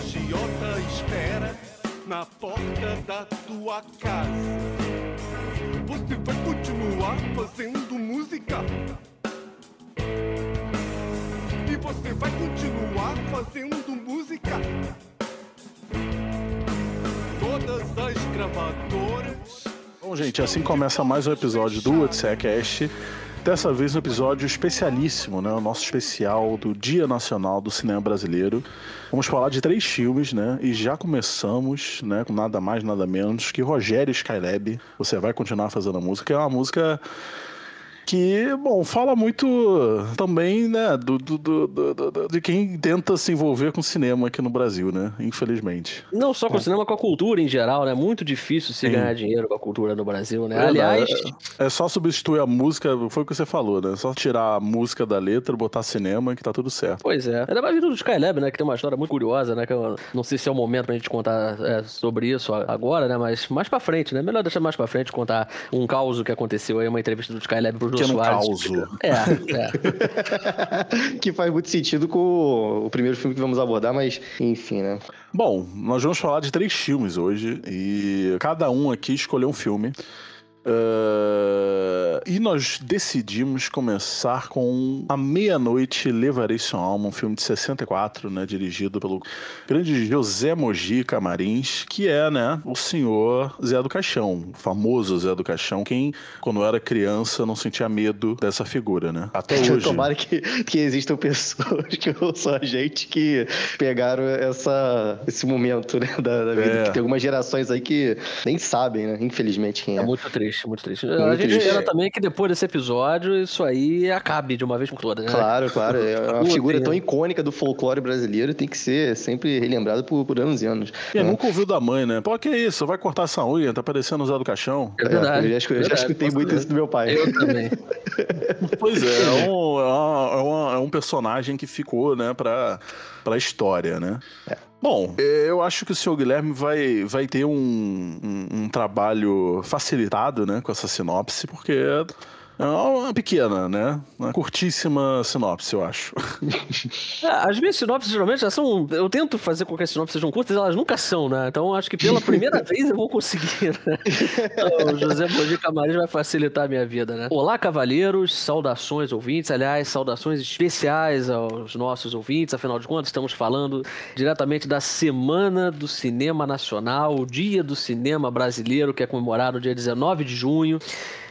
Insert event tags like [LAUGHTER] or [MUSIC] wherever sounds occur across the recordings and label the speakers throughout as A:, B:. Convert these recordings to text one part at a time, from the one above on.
A: agiota espera na porta da tua casa. Você vai continuar fazendo música? E você vai continuar fazendo música? Todas as gravadoras.
B: Bom, gente, assim começa mais um episódio do Odsecast. Dessa vez um episódio especialíssimo, né? O nosso especial do Dia Nacional do Cinema Brasileiro. Vamos falar de três filmes, né? E já começamos, né? Com nada mais, nada menos que Rogério Skylab. Você vai continuar fazendo a música. É uma música que, bom, fala muito também, né, do, do, do, do, de quem tenta se envolver com cinema aqui no Brasil, né, infelizmente.
C: Não só com o cinema, com a cultura em geral, né, muito difícil se Sim. ganhar dinheiro com a cultura no Brasil, né, é, aliás...
B: É, é, só substituir a música, foi o que você falou, né, só tirar a música da letra, botar cinema que tá tudo certo.
C: Pois é, ainda mais vindo do Skylab, né, que tem uma história muito curiosa, né, que eu não sei se é o momento pra gente contar é, sobre isso agora, né, mas mais pra frente, né, melhor deixar mais pra frente, contar um caos que aconteceu aí, uma entrevista do Skylab pro
B: pequeno caos.
C: É, é. [LAUGHS]
D: que faz muito sentido com o primeiro filme que vamos abordar, mas enfim, né?
B: Bom, nós vamos falar de três filmes hoje e cada um aqui escolheu um filme. Uh, e nós decidimos começar com A Meia-Noite Levarei Sua Alma, um filme de 64, né, dirigido pelo grande José Mogi Camarins, que é né, o senhor Zé do Caixão, o famoso Zé do Caixão, quem, quando era criança, não sentia medo dessa figura, né?
D: Até [LAUGHS] hoje. Tomara que, que existam pessoas que ouçam a gente que pegaram essa, esse momento né, da, da vida, é. que tem algumas gerações aí que nem sabem, né, infelizmente, quem é.
C: É muito triste triste, muito triste. Muito a gente triste. espera também que depois desse episódio isso aí acabe de uma vez por todas,
D: né? Claro, claro. É uma figura tão icônica do folclore brasileiro tem que ser sempre relembrado por, por anos e anos.
B: E né? nunca ouviu da mãe, né? Pô, que isso? Vai cortar essa unha, tá parecendo usar do caixão.
D: É verdade. É, eu, já, eu já escutei muito isso do meu pai.
C: Eu também.
B: pois é, é um, é, uma, é um personagem que ficou, né, pra, pra história, né? É. Bom, eu acho que o senhor Guilherme vai, vai ter um, um, um trabalho facilitado né, com essa sinopse, porque é uma pequena, né? Uma curtíssima sinopse, eu acho. [LAUGHS]
C: É, as minhas sinopses geralmente já são. Eu tento fazer com que as sinopses sejam curtas, elas nunca são, né? Então acho que pela primeira [LAUGHS] vez eu vou conseguir, né? Então, o José Mogi Camarins vai facilitar a minha vida, né? Olá, cavalheiros, saudações ouvintes. Aliás, saudações especiais aos nossos ouvintes. Afinal de contas, estamos falando diretamente da Semana do Cinema Nacional, o Dia do Cinema Brasileiro, que é comemorado no dia 19 de junho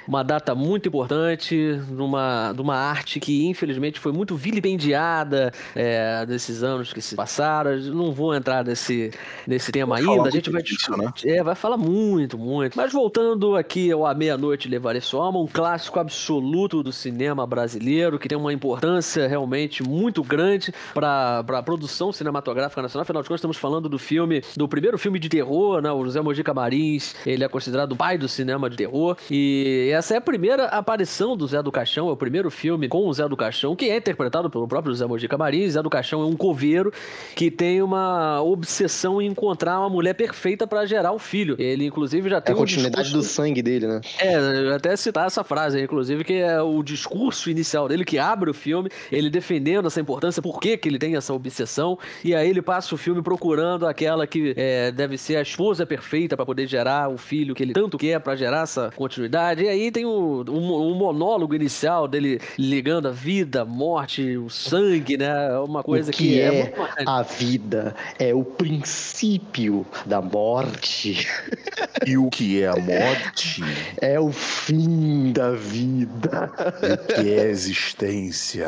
C: uma data muito importante, numa, numa arte que infelizmente foi muito vilipendiada é, desses anos que se passaram. Não vou entrar nesse, nesse tema ainda, a gente vai
B: disso, né?
C: É, vai falar muito, muito. Mas voltando aqui ao A Meia-Noite Levarei Sua Alma, um clássico absoluto do cinema brasileiro, que tem uma importância realmente muito grande para a produção cinematográfica nacional. Afinal de contas, estamos falando do filme, do primeiro filme de terror, né? O José Mogi Marins, ele é considerado o pai do cinema de terror. E essa é a primeira aparição do Zé do Caixão, é o primeiro filme com o Zé do Caixão, que é interpretado pelo próprio Zé Mojica Marins. Zé do Caixão é um coveiro que tem uma obsessão em encontrar uma mulher perfeita para gerar o filho. Ele, inclusive, já tem
D: é a continuidade discurso... do sangue dele, né?
C: É, até citar essa frase, inclusive, que é o discurso inicial dele, que abre o filme, ele defendendo essa importância, por que, que ele tem essa obsessão, e aí ele passa o filme procurando aquela que é, deve ser a esposa perfeita para poder gerar o filho que ele tanto quer para gerar essa continuidade. E aí tem o, o, o, monólogo inicial dele ligando a vida, a morte, o sangue, né? É uma coisa
D: o que, que é, é a vida é o princípio da morte. [LAUGHS]
B: E o que é a morte?
D: É o fim da vida.
B: E o que é a existência?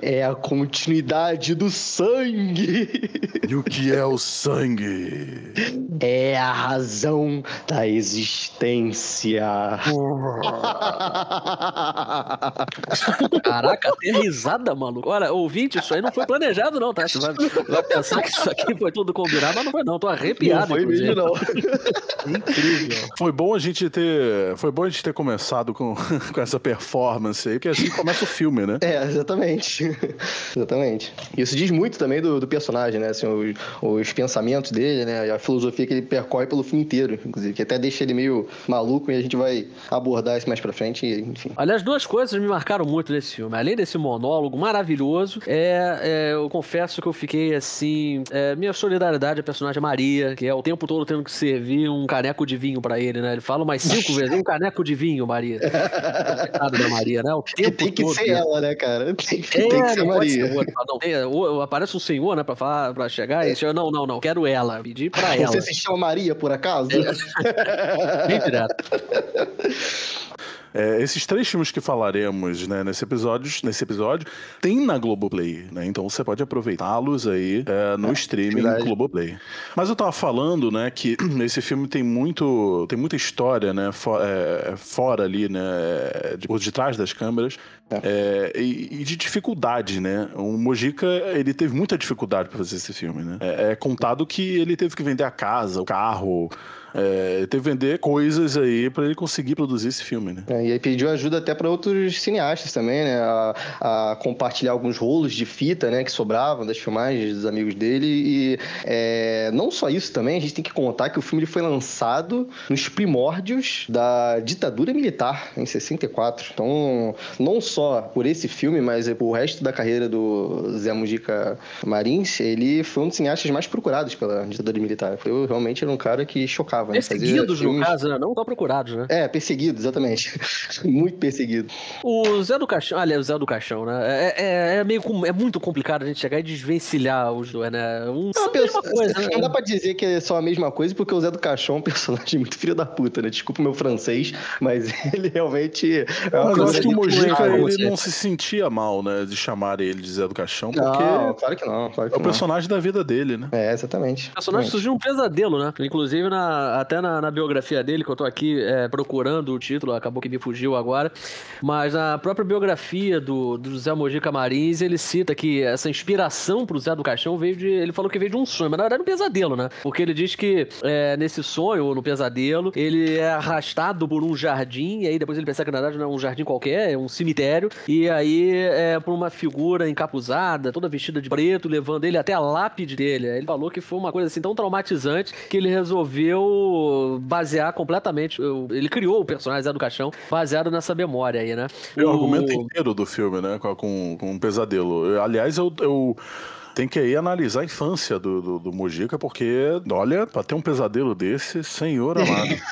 D: É a continuidade do sangue.
B: E o que é o sangue?
D: É a razão da existência. [LAUGHS]
C: Caraca, até risada, maluco. Olha, ouvinte, isso aí não foi planejado, não, tá? Você vai, vai, pensar que isso aqui foi tudo combinado, mas não foi, não. Tô arrepiado. Não
D: foi mesmo, não.
B: Incrível. Foi bom a gente ter. Foi bom a gente ter começado com, [LAUGHS] com essa performance aí, porque assim começa o filme, né?
D: É, exatamente. exatamente. Isso diz muito também do, do personagem, né? Assim, os, os pensamentos dele, né? A filosofia que ele percorre pelo filme inteiro, inclusive, que até deixa ele meio maluco e a gente vai abordar abordar isso mais pra frente, enfim.
C: Aliás, duas coisas me marcaram muito nesse filme. Além desse monólogo maravilhoso, é, é eu confesso que eu fiquei assim. É, minha solidariedade à personagem Maria, que é o tempo todo tendo que servir um caneco de vinho pra ele, né? Ele fala mais cinco [LAUGHS] vezes: um caneco de vinho, Maria. Coitado da Maria, né? O [LAUGHS] tempo
D: tem que
C: todo,
D: ser
C: né?
D: ela, né, cara? Tem, que-
C: É,
D: tem que ser Maria.
C: ser outra. Não, tem- ou- aparece um senhor, né, pra, falar, pra chegar e chega, não, não, não, quero ela. Pedir pra ela.
D: Você se chama Maria, por acaso? [LAUGHS]
C: Bem direto.
B: É, esses três filmes que falaremos né, nesse, episódio, nesse episódio tem na Globoplay, né? Então você pode aproveitá-los aí é, no streaming
D: verdade.
B: Globoplay. Mas eu tava falando, né, que [CLEARS THROAT] esse filme tem muito, tem muita história, né, fo- é, fora ali, né, de, por detrás das câmeras. é, e, e de dificuldade, né? O Mojica, ele teve muita dificuldade para fazer esse filme, né? É, é contado que ele teve que vender a casa, o carro, é, que vender coisas aí para ele conseguir produzir esse filme, né?
D: É, e aí pediu ajuda até para outros cineastas também, né? A, a compartilhar alguns rolos de fita, né? Que sobravam das filmagens dos amigos dele. E é, não só isso também, a gente tem que contar que o filme ele foi lançado nos primórdios da ditadura militar, em 64. Então, não só por esse filme, mas o resto da carreira do Zé Mujica Marins, ele foi um dos cineastas mais procurados pela ditadura militar. Eu realmente era um cara que chocava, né? Fazia
C: Perseguidos, no
D: filmes-
C: caso, né? Não tão procurados, né?
D: É, perseguido, exatamente. [LAUGHS] Muito perseguido.
C: O Zé do Caixão, aliás, o Zé do Caixão, né? É, é, é meio com- é muito complicado a gente chegar e desvencilhar os dois, né? Um, são a mesma coisa, né?
D: Não dá pra dizer que é só a mesma coisa, porque o Zé do Caixão é um personagem [LAUGHS] muito filho da puta, né? Desculpa o meu francês, mas [LAUGHS] ele realmente é uma
B: Mas acho que o Mojica, ele
C: você.
B: não se sentia mal, né, de chamar ele de Zé do Caixão, porque
D: Não, claro que não, claro que
B: é o
D: não.
B: personagem da vida dele, né?
D: É, exatamente.
C: O personagem surgiu um pesadelo, né? Inclusive, na- até na, na biografia dele, que eu tô aqui é, procurando o título, acabou que me fugiu agora. Mas na própria biografia do, do José Mojica Marins, ele cita que essa inspiração pro Zé do Caixão veio de. Ele falou que veio de um sonho, mas na verdade um pesadelo, né? Porque ele diz que é, nesse sonho, ou no pesadelo, ele é arrastado por um jardim, e aí depois ele pensa que na verdade não é um jardim qualquer, é um cemitério, e aí é por uma figura encapuzada, toda vestida de preto, levando ele até a lápide dele. Ele falou que foi uma coisa assim tão traumatizante que ele resolveu basear completamente. Ele criou o personagem Zé do Caixão baseado nessa memória aí, né?
B: É o argumento inteiro do filme, né? Com, com, um pesadelo. Aliás, eu, eu tenho que aí analisar a infância do, do, do Mojica, porque, olha, pra ter um pesadelo desse, senhor amado. [LAUGHS]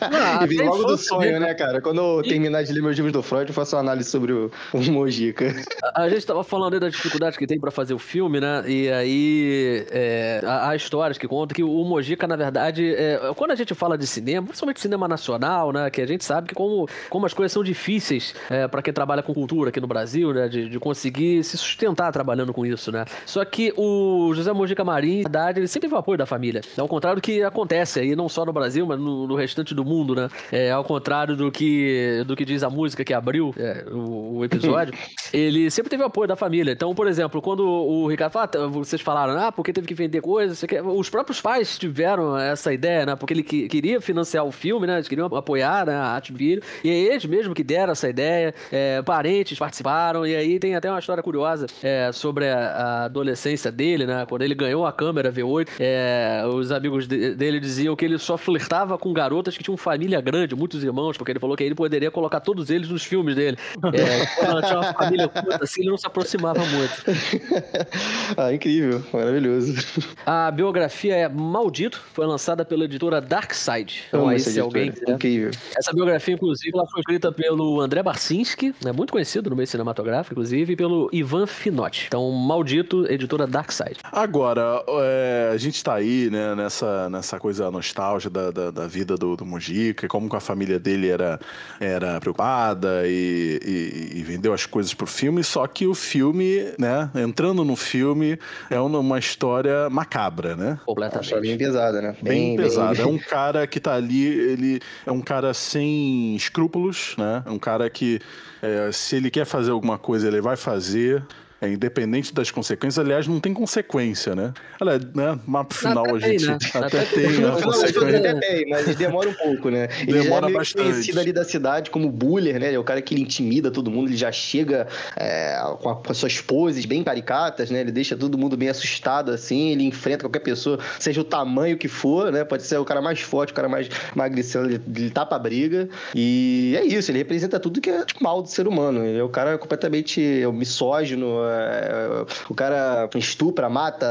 C: Ah,
D: e vem logo do sonho, né, cara? Quando eu terminar de ler meus livros do Freud, eu faço uma análise sobre o, o Mojica.
C: A a gente tava falando aí da dificuldade que tem pra fazer o filme, né? E aí é, há, há histórias que contam que o Mojica, na verdade, é, quando a gente fala de cinema, principalmente cinema nacional, né? Que a gente sabe que como, como as coisas são difíceis é, para quem trabalha com cultura aqui no Brasil, né? De, de conseguir se sustentar trabalhando com isso, né? Só que o José Mojica Marim, na verdade, ele sempre teve o apoio da família. Ao contrário do que acontece aí, não só no Brasil, mas no, no restante do mundo, né? É, ao contrário do que, do que diz a música que abriu é, o, o episódio, [LAUGHS] ele sempre teve o apoio da família. Então, por exemplo, quando o Ricardo fala, "Ah, vocês falaram, ah, porque teve que vender coisas, os próprios pais tiveram essa ideia, né? Porque ele que- queria financiar o filme, né? Eles queriam apoiar né, a arte do filho. E aí eles mesmo que deram essa ideia, é, parentes participaram, e aí tem até uma história curiosa é, sobre a, a adolescência dele, né? Quando ele ganhou a câmera V8, é, os amigos de- dele diziam que ele só flertava com garotas que tinham família grande, muitos irmãos, porque ele falou que ele poderia colocar todos eles nos filmes dele. É, quando ela tinha uma família curta, assim, ele não se aproximava muito. [LAUGHS]
D: ah, incrível, maravilhoso.
C: A biografia é Maldito, foi lançada pela editora Darkside. Então
D: Amo
C: aí, se alguém
D: editora, Incrível.
C: Essa biografia, inclusive, ela foi escrita pelo André Barcinski, né, muito conhecido no meio cinematográfico, inclusive, e pelo Ivan Finotti. Então, Maldito, editora Darkside.
B: Agora, é, a gente tá aí, né, nessa, nessa coisa nostálgica da, da, da vida do, do Mojica, e como que a família dele era, era preocupada e, e- e vendeu as coisas pro filme, só que o filme, né, entrando no filme, é uma, história macabra, né?
C: Completamente.
D: bem pesada, né?
B: Bem, pesado. É um [LAUGHS] cara que tá ali, ele é um cara sem escrúpulos, né? É um cara que, é, se ele quer fazer alguma coisa, ele vai fazer. É independente das consequências. Aliás, não tem consequência, né? Olha, né? Mas final
C: Até
B: a
C: tem,
B: gente
C: né? [LAUGHS]
B: até,
C: Até
B: tem,
C: tem.
B: né? Consequência.
D: até [LAUGHS] tem, mas demora um pouco, né? Ele já
B: Demora
D: é meio
B: bastante.
D: conhecido ali da cidade como buller, né? Ele é o cara que ele intimida todo mundo, ele já chega é, com, a- com as suas poses bem caricatas, né? Ele deixa todo mundo bem assustado, assim, ele enfrenta qualquer pessoa, seja o tamanho que for, né? Pode ser o cara mais forte, o cara mais magricelo, ele, ele tapa a briga. E é isso, ele representa tudo que é tipo, mal do ser humano. Ele é o cara completamente misógino, é, o cara estupra, mata,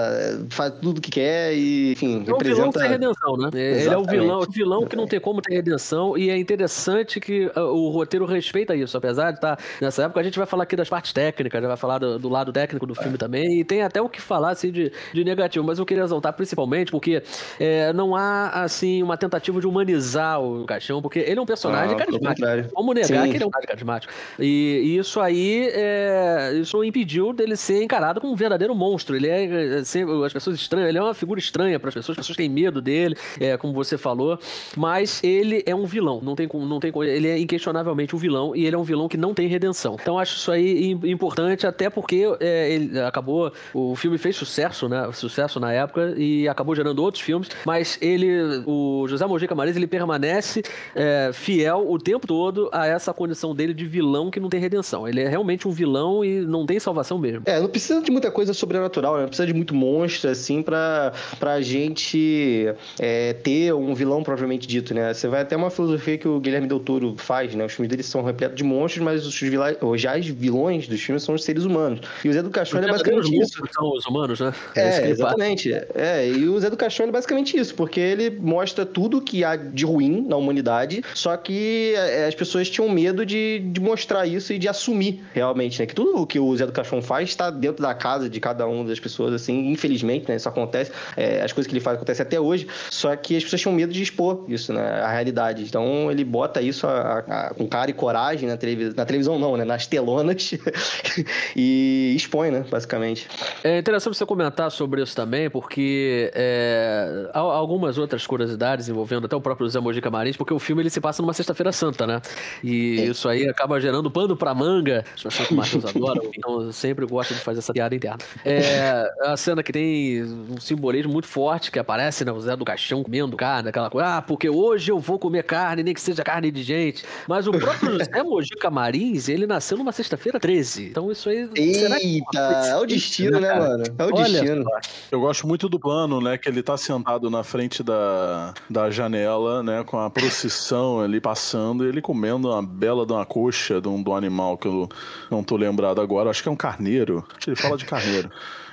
D: faz tudo que quer e, enfim,
C: É um vilão
D: representa...
C: sem redenção, né? É- Ele é o vilão, o vilão que não tem como ter redenção, e é interessante que ah, o roteiro respeita isso, apesar de estar nessa época, a gente vai falar aqui das partes técnicas, já vai falar do, do lado técnico do filme também, e tem até o que falar assim, de, de negativo, mas eu queria exaltar principalmente porque é, não há assim uma tentativa de humanizar o Caixão, porque ele é um personagem
D: Ah,
C: carismático. Como negar
D: Sim.
C: que ele é um cara carismático? E, e isso aí, é, isso impediu dele ser encarado como um verdadeiro monstro. Ele é, é, sempre- as pessoas estranham, ele é uma figura estranha para as pessoas, as pessoas têm medo dele, é, como você falou, mas ele é um vilão, não tem, não tem, ele é inquestionavelmente um vilão e ele é um vilão que não tem redenção. Então acho isso aí im- importante, até porque é, ele acabou, o filme fez sucesso, né? Sucesso na época e acabou gerando outros filmes, mas ele, o José Mojica Marins, ele permanece é, fiel o tempo todo a essa condição dele de vilão que não tem redenção. Ele é realmente um vilão e não tem salvação mesmo.
D: É, não precisa de muita coisa sobrenatural, né? Não precisa de muito monstro, assim, pra, pra gente é, ter um vilão propriamente dito, né? Você vai até uma filosofia que o Guilherme Del Toro faz, né? Os filmes dele são repletos de monstros, mas os, vilã, os reais vilões dos filmes são os seres humanos. E o Zé do Caixão é basicamente isso.
C: são os humanos, né?
D: É,
C: faz.
D: exatamente. É, e o Zé do Caixão é basicamente isso, porque ele mostra tudo que há de ruim na humanidade, só que é, as pessoas tinham medo de, de mostrar isso e de assumir realmente, né? Que tudo o que o Zé do Caixão faz está dentro da casa de cada uma das pessoas, assim, infelizmente, né? Isso acontece, é, as coisas que ele faz acontecem até hoje, só que as pessoas tinham medo de expor isso, né? A realidade. Então ele bota isso a- a- com cara e coragem na televisão, na televisão não, né? Nas telonas [LAUGHS] e expõe, né? Basicamente.
C: É interessante você comentar sobre isso também, porque é, há algumas outras curiosidades envolvendo até o próprio Zé Mojica Marins, porque o filme ele se passa numa sexta-feira santa, né? E isso aí acaba gerando pano pra manga, as pessoas que o Matheus adora, [LAUGHS] então eu sempre gosto de fazer essa piada interna. É a cena que tem um simbolismo muito forte, que aparece, né? O Zé do Caixão comendo carne, aquela coisa, ah, porque hoje eu vou comer carne, nem que seja carne de gente. Mas o próprio [LAUGHS] Zé Mojica Marins, ele nasceu numa sexta-feira 13, então isso aí... será que é
D: Eita, é o destino, né,
C: cara?
D: mano? É o
C: Olha
D: destino.
B: Eu gosto muito do plano, né? Que ele tá sentado na frente da, da janela, né? Com a procissão ali passando e ele comendo uma bela de uma coxa de um, de um animal que eu não tô lembrado agora. Acho que é um carneiro. Acho que ele fala de carneiro.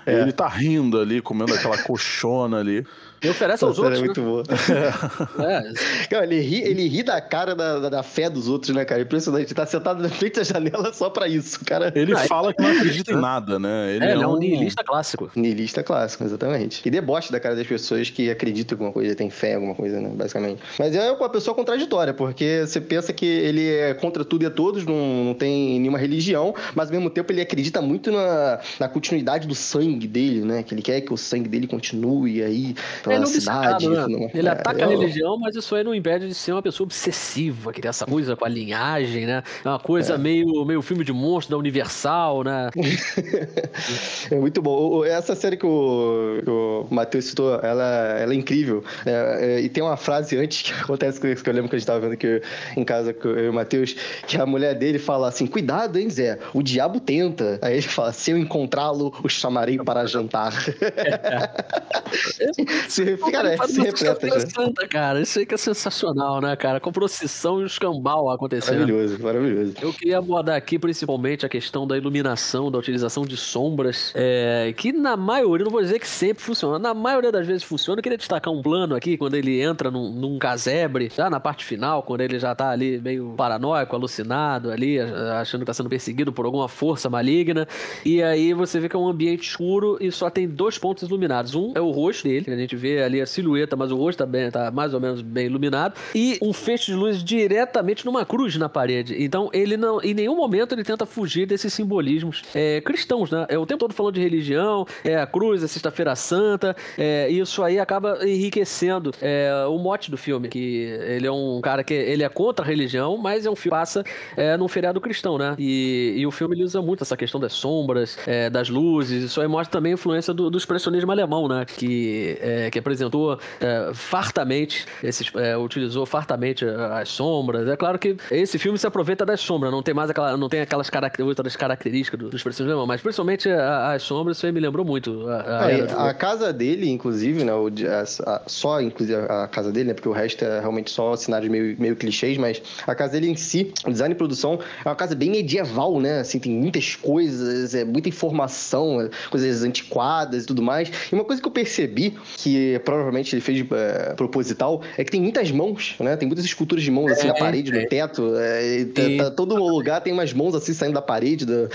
B: E [LAUGHS] ele tá rindo ali, comendo aquela coxona ali.
C: E oferece aos
D: Essa
C: outros,
D: é muito boa. [LAUGHS]
C: É,
D: Cara, ele ri, ele ri da cara da, da, fé dos outros, né, cara? Impressionante. Ele tá sentado na frente da janela só pra isso, cara.
B: Ele
C: Ah,
B: fala que não acredita em nada, né?
C: é, ele é um niilista clássico.
D: Niilista clássico, exatamente. E deboche da cara das pessoas que acreditam em alguma coisa, têm fé em alguma coisa, né? Basicamente. Mas é uma pessoa contraditória, porque você pensa que ele é contra tudo e a todos, não, não tem nenhuma religião, mas ao mesmo tempo ele acredita muito na, na continuidade do sangue dele, né? Que ele quer que o sangue dele continue aí pela
C: Ele é
D: cidade.
C: Obcecado, né?
D: não-
C: Ele
D: é,
C: ataca
D: eu-
C: a religião, mas isso aí não impede de ser uma pessoa obsessiva, que tem essa coisa com a linhagem, né? É uma coisa meio, meio filme de monstro da Universal, né? [LAUGHS]
D: É muito bom. Essa série que o, que o Matheus citou, ela, ela é incrível. né? É, E tem uma frase antes que [LAUGHS] acontece que que eu lembro que a gente tava vendo aqui em casa com eu e o Matheus, que a mulher dele fala assim: Cuidado, hein, Zé? O diabo tenta. Aí ele fala: Se eu encontrá-lo, o chamarei para jantar. [LAUGHS] se, cara,
C: Ele faz
D: se repleta,
C: santa, cara. Isso aí que é sensacional, né, cara? Com procissão e escambau acontecendo.
D: Maravilhoso, maravilhoso.
C: Eu queria abordar aqui principalmente a questão da iluminação, da utilização de sombras, é, que na maioria, não vou dizer que sempre funciona, na maioria das vezes funciona. Eu queria destacar um plano aqui, quando ele entra num, num casebre, já na parte final, quando ele já tá ali meio paranoico, alucinado ali, achando que tá sendo perseguido por alguma força maligna, e aí você vê que é um ambiente escuro e só tem dois pontos iluminados. Um é o rosto dele, que a gente vê ali a silhueta, mas o rosto tá, bem, tá mais ou menos bem iluminado. E um feixe de luz diretamente numa cruz na parede. Então ele não, em nenhum momento ele tenta fugir desses simbolismos é, cristãos, né? É o tempo todo falando de religião, é a cruz, a Sexta-feira Santa. É, isso aí acaba enriquecendo é, o mote do filme, que ele é um cara que ele é contra a religião, mas é um filme que passa é, num feriado cristão, né? E, e o filme usa muito essa questão das sombras, é, das luzes. Isso aí mostra também a influência do, do expressionismo alemão, né? Que, é, que apresentou é, fartamente, esses, é, utilizou fartamente as sombras. É claro que esse filme se aproveita das sombras, não tem mais aquela, não tem aquelas outras características do, do expressionismo alemão, mas principalmente as sombras, isso aí me lembrou muito.
D: A, a, a casa dele, inclusive, né? O, a, só inclusive a casa dele, né? Porque o resto é realmente só cenários meio, meio clichês, mas a casa dele em si, o design e produção, é uma casa bem medieval, né? Assim, tem muitas coisas, é muita informação, coisas antiquadas e tudo mais. E uma coisa que eu percebi, que provavelmente ele fez é, proposital, é que tem muitas mãos, né? Tem muitas esculturas de mãos assim é, na parede, no teto. É, tá, tá, todo lugar tem umas mãos assim saindo da parede, da,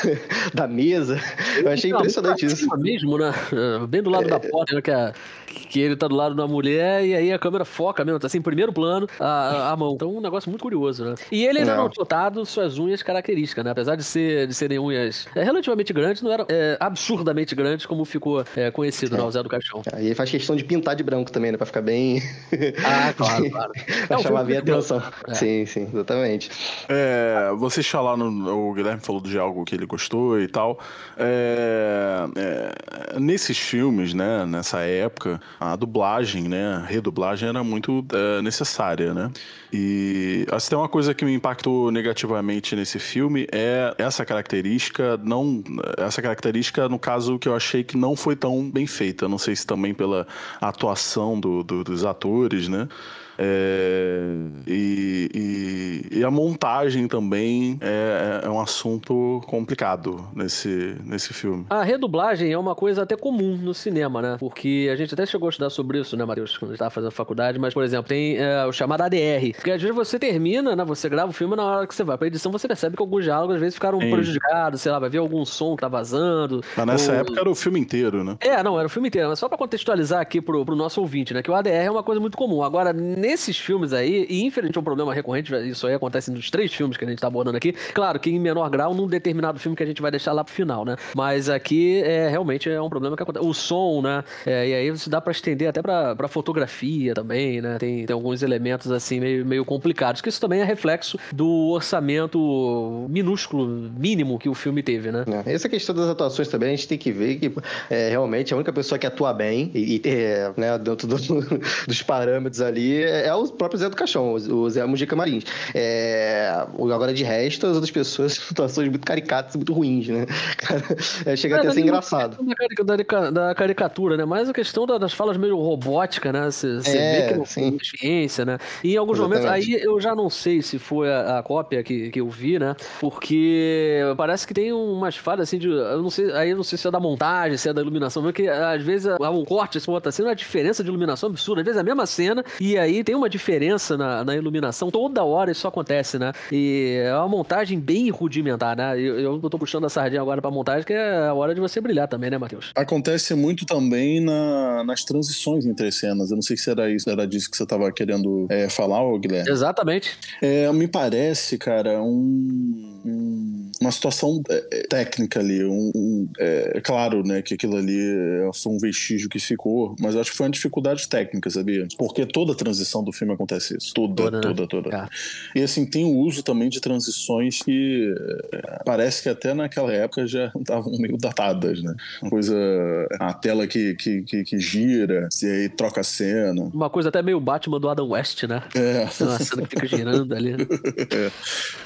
D: [LAUGHS] da mesa. Eu achei impressionante isso.
C: mesmo, né? Bem do lado da porta, né? Que, a, que ele tá do lado da mulher e aí a câmera foca mesmo, tá assim, em primeiro plano, a, a mão. Então, um negócio muito curioso, né? E ele ainda não, não notado suas unhas características, né? Apesar de, ser, de serem unhas é, relativamente grandes, não eram é, absurdamente grandes como ficou é, conhecido, é. né? O Zé do Caixão.
D: Ah, e ele faz questão de pintar de branco também, né? Pra ficar bem.
C: Ah, claro, [LAUGHS] claro. [LAUGHS]
D: pra chamar bem a atenção. É. Sim, sim, exatamente.
B: É, vocês falaram, o Guilherme falou de algo que ele gostou e tal. É, é, nesses filmes, né? Nessa época, a dublagem, né? A redublagem era muito é, necessária, né? E assim, tem uma coisa que me impactou negativamente nesse filme é essa característica, não essa característica no caso que eu achei que não foi tão bem feita. Não sei se também pela atuação do, do, dos atores, né? É, e, e, e, a montagem também é, é, um assunto complicado nesse, nesse filme.
C: A redublagem é uma coisa até comum no cinema, né? Porque a gente até chegou a estudar sobre isso, né, Matheus, quando a gente estava fazendo faculdade, mas, por exemplo, tem é, o chamado ADR, que às vezes você termina, né? Você grava o filme na hora que você vai pra edição, você percebe que alguns diálogos às vezes ficaram Sim. prejudicados, sei lá, vai ver algum som que tá vazando.
B: Mas nessa ou... época era o filme inteiro, né?
C: É, não, era o filme inteiro, mas só pra contextualizar aqui pro, pro nosso ouvinte, né? Que o ADR é uma coisa muito comum. Agora, nesses filmes aí, e infelizmente é um problema recorrente, isso aí acontece nos três filmes que a gente tá abordando aqui. Claro que em menor grau num determinado filme que a gente vai deixar lá pro final, né? Mas aqui é realmente é um problema que acontece. O som, né? É, e aí isso dá para estender até pra, pra fotografia também, né? Tem, tem alguns elementos assim meio, meio complicados, que isso também é reflexo do orçamento minúsculo, mínimo que o filme teve, né?
D: É, essa questão das atuações também, a gente tem que ver que é, realmente a única pessoa que atua bem e, e é, né, dentro do, [LAUGHS] dos parâmetros ali é o próprio Zé do Caixão, o Zé Mujica Marins. É, agora, de resto, as outras pessoas [LAUGHS] situações muito caricatas muito ruins, né? É, chega é, até a ser engraçado.
C: Da, da, da, caricatura, né? Mas a questão das falas meio robótica, né? Você é, vê que não tem experiência, né? E em alguns Exatamente. momentos, aí eu já não sei se foi a, a, cópia que, que eu vi, né? Porque parece que tem umas falas assim de. Eu não sei, aí eu não sei se é da montagem, se é da iluminação, porque às vezes há um corte, esse outra cena, uma diferença de iluminação absurda. Às vezes é a mesma cena, e aí tem uma diferença na, na iluminação. Toda hora isso acontece, né? E é uma montagem bem rudimentar, né? Eu, eu tô puxando a sardinha agora pra montagem, que é a hora de você brilhar também, né, Matheus?
B: Acontece muito também na, nas transições entre cenas. Eu não sei se era isso, era disso que você tava querendo é, falar, Guilherme.
C: Exatamente.
B: É, me parece, cara, um, um, uma situação é, é, técnica ali. Um, um é, claro, né, que aquilo ali foi um vestígio que ficou, mas eu acho que foi uma dificuldade técnica, sabia? Porque toda transição do filme acontece isso. Toda, toda, toda. toda. Tá. E assim, tem o uso também de transições que é, parece que até naquela época já [LAUGHS] estavam meio datadas, né? Uma coisa. A tela que, que, que, que gira, e aí troca a cena.
C: Uma coisa até meio Batman do Adam West, né?
B: É.
C: Uma cena que fica girando ali. Né? [LAUGHS]
B: É.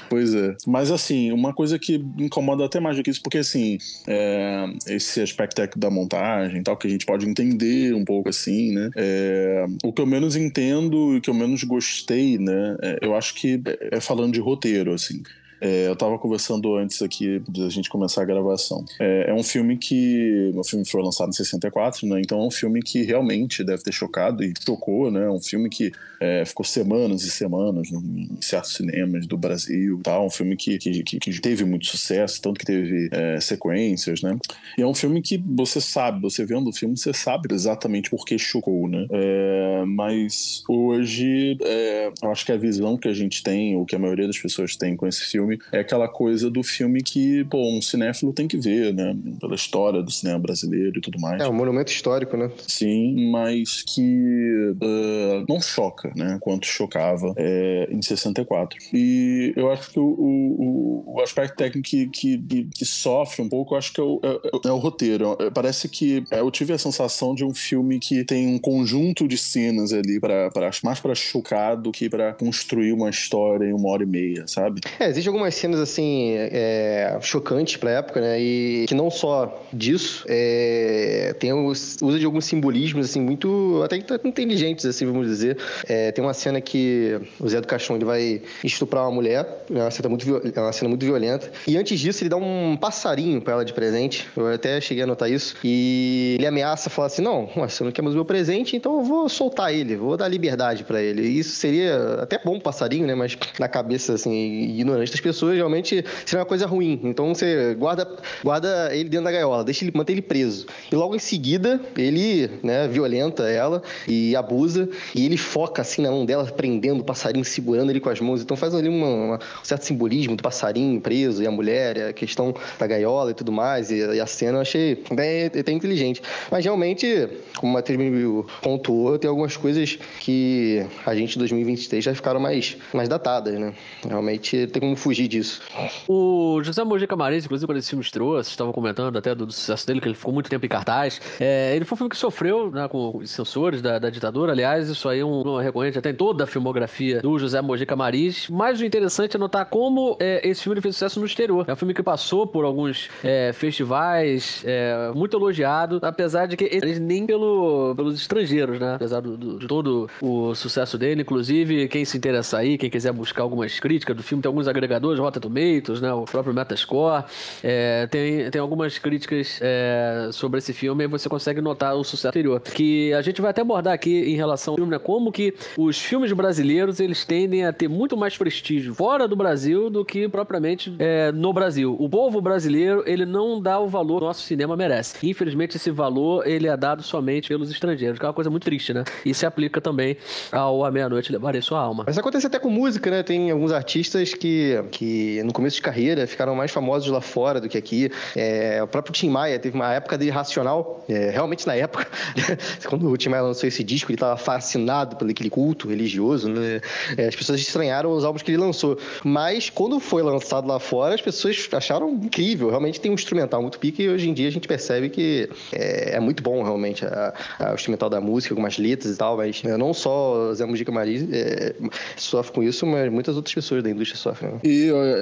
B: Pois é. Mas assim, uma coisa que incomoda até mais do que isso, porque assim, é, esse aspecto técnico da montagem tal, que a gente pode entender um pouco assim, né? É, o que eu menos entendo e que eu menos gostei, né? É, eu acho que é falando de roteiro, assim. É, eu tava conversando antes aqui da gente começar a gravação. É, é, um filme que. O filme foi lançado em 64, né? Então é um filme que realmente deve ter chocado e chocou, né? Um filme que é, ficou semanas e semanas em certos cinemas do Brasil tal. Um filme que, que, que teve muito sucesso, tanto que teve é, sequências, né? E é um filme que você sabe, você vendo o filme, você sabe exatamente por que chocou, né? É, mas hoje, é, eu acho que a visão que a gente tem, ou que a maioria das pessoas tem com esse filme, é aquela coisa do filme que, pô, um cinéfilo tem que ver, né? Pela história do cinema brasileiro e tudo mais.
D: É, um monumento histórico, né?
B: Sim, mas que uh, não choca, né? Quanto chocava é, em 64. E eu acho que o, o, o aspecto técnico que, que, que, sofre um pouco, eu acho que é o, é, é o roteiro. É, parece que é, eu tive a sensação de um filme que tem um conjunto de cenas ali para mais para chocar do que para construir uma história em uma hora e meia, sabe?
D: É, existem algumas cenas assim é, chocantes para época, né? E que não só disso, é, tem usa de alguns simbolismos assim muito até inteligentes assim, vamos dizer. É, tem uma cena que o Zé do Caixão ele vai estuprar uma mulher, é uma cena muito é uma cena muito violenta. E antes disso ele dá um passarinho para ela de presente. Eu até cheguei a notar isso. E ele ameaça falar assim: "Não, você não quer mais o meu presente, então eu vou soltar ele, vou dar liberdade para ele". E isso seria até bom passarinho, né, mas na cabeça assim ignorante das pessoas realmente seria uma coisa ruim. Então você guarda guarda ele dentro da gaiola, deixa ele manter ele preso. E logo em seguida ele, né, violenta ela e abusa e ele foca assim na mão dela prendendo o passarinho, segurando ele com as mãos. Então faz ali uma, uma, um certo simbolismo do passarinho preso e a mulher, e a questão da gaiola e tudo mais. E, e a cena eu achei até inteligente. Mas realmente, como o Matheus me pontuou, tem algumas coisas que a gente em 2023 já ficaram mais, mais datadas, né? Realmente tem como fugir disso.
C: O José Mojica Marins, inclusive, quando esse filme estreou, vocês estavam comentando até do, do, sucesso dele, que ele ficou muito tempo em cartaz. É, ele foi um filme que sofreu né, com os censores da, da ditadura. Aliás, isso aí é um, um recorrente até em toda a filmografia do José Mojica Marins. Mas o interessante é notar como é, esse filme fez sucesso no exterior. É um filme que passou por alguns é, festivais, é, muito elogiado, apesar de que ele nem pelo, pelos estrangeiros, né? Apesar do, do, de todo o sucesso dele. Inclusive, quem se interessar aí, quem quiser buscar algumas críticas do filme, tem alguns agregadores, Rotten Tomatoes, né? O próprio Metascore. É, tem, tem algumas críticas é, sobre esse filme e você consegue notar o sucesso anterior. Que a gente vai até abordar aqui em relação ao filme, né? Como que os filmes brasileiros, eles tendem a ter muito mais prestígio fora do Brasil do que propriamente é, no Brasil. O povo brasileiro, ele não dá o valor que o nosso cinema merece. Infelizmente, esse valor, ele é dado somente pelos estrangeiros, que é uma coisa muito triste, né? E se aplica também ao A Meia-Noite Levarei Sua Alma.
D: Mas acontece até com música, né? Tem alguns artistas que, que no começo de carreira ficaram mais famosos lá fora do que aqui. É, o próprio Tim Maia teve uma época de Racional, é, realmente na época, [LAUGHS] quando o Tim Maia lançou esse disco, ele estava fascinado pelo aquele culto religioso, né? É, as pessoas estranharam os álbuns que ele lançou. Mas quando foi lançado lá fora, as pessoas acharam incrível. Realmente tem um instrumental muito pique e hoje em dia a gente percebe que é, é muito bom realmente a, a, o instrumental da música, algumas letras e tal, mas né, não só Zé Mujica Maris é, sofre com isso, mas muitas outras pessoas da indústria sofrem.
B: E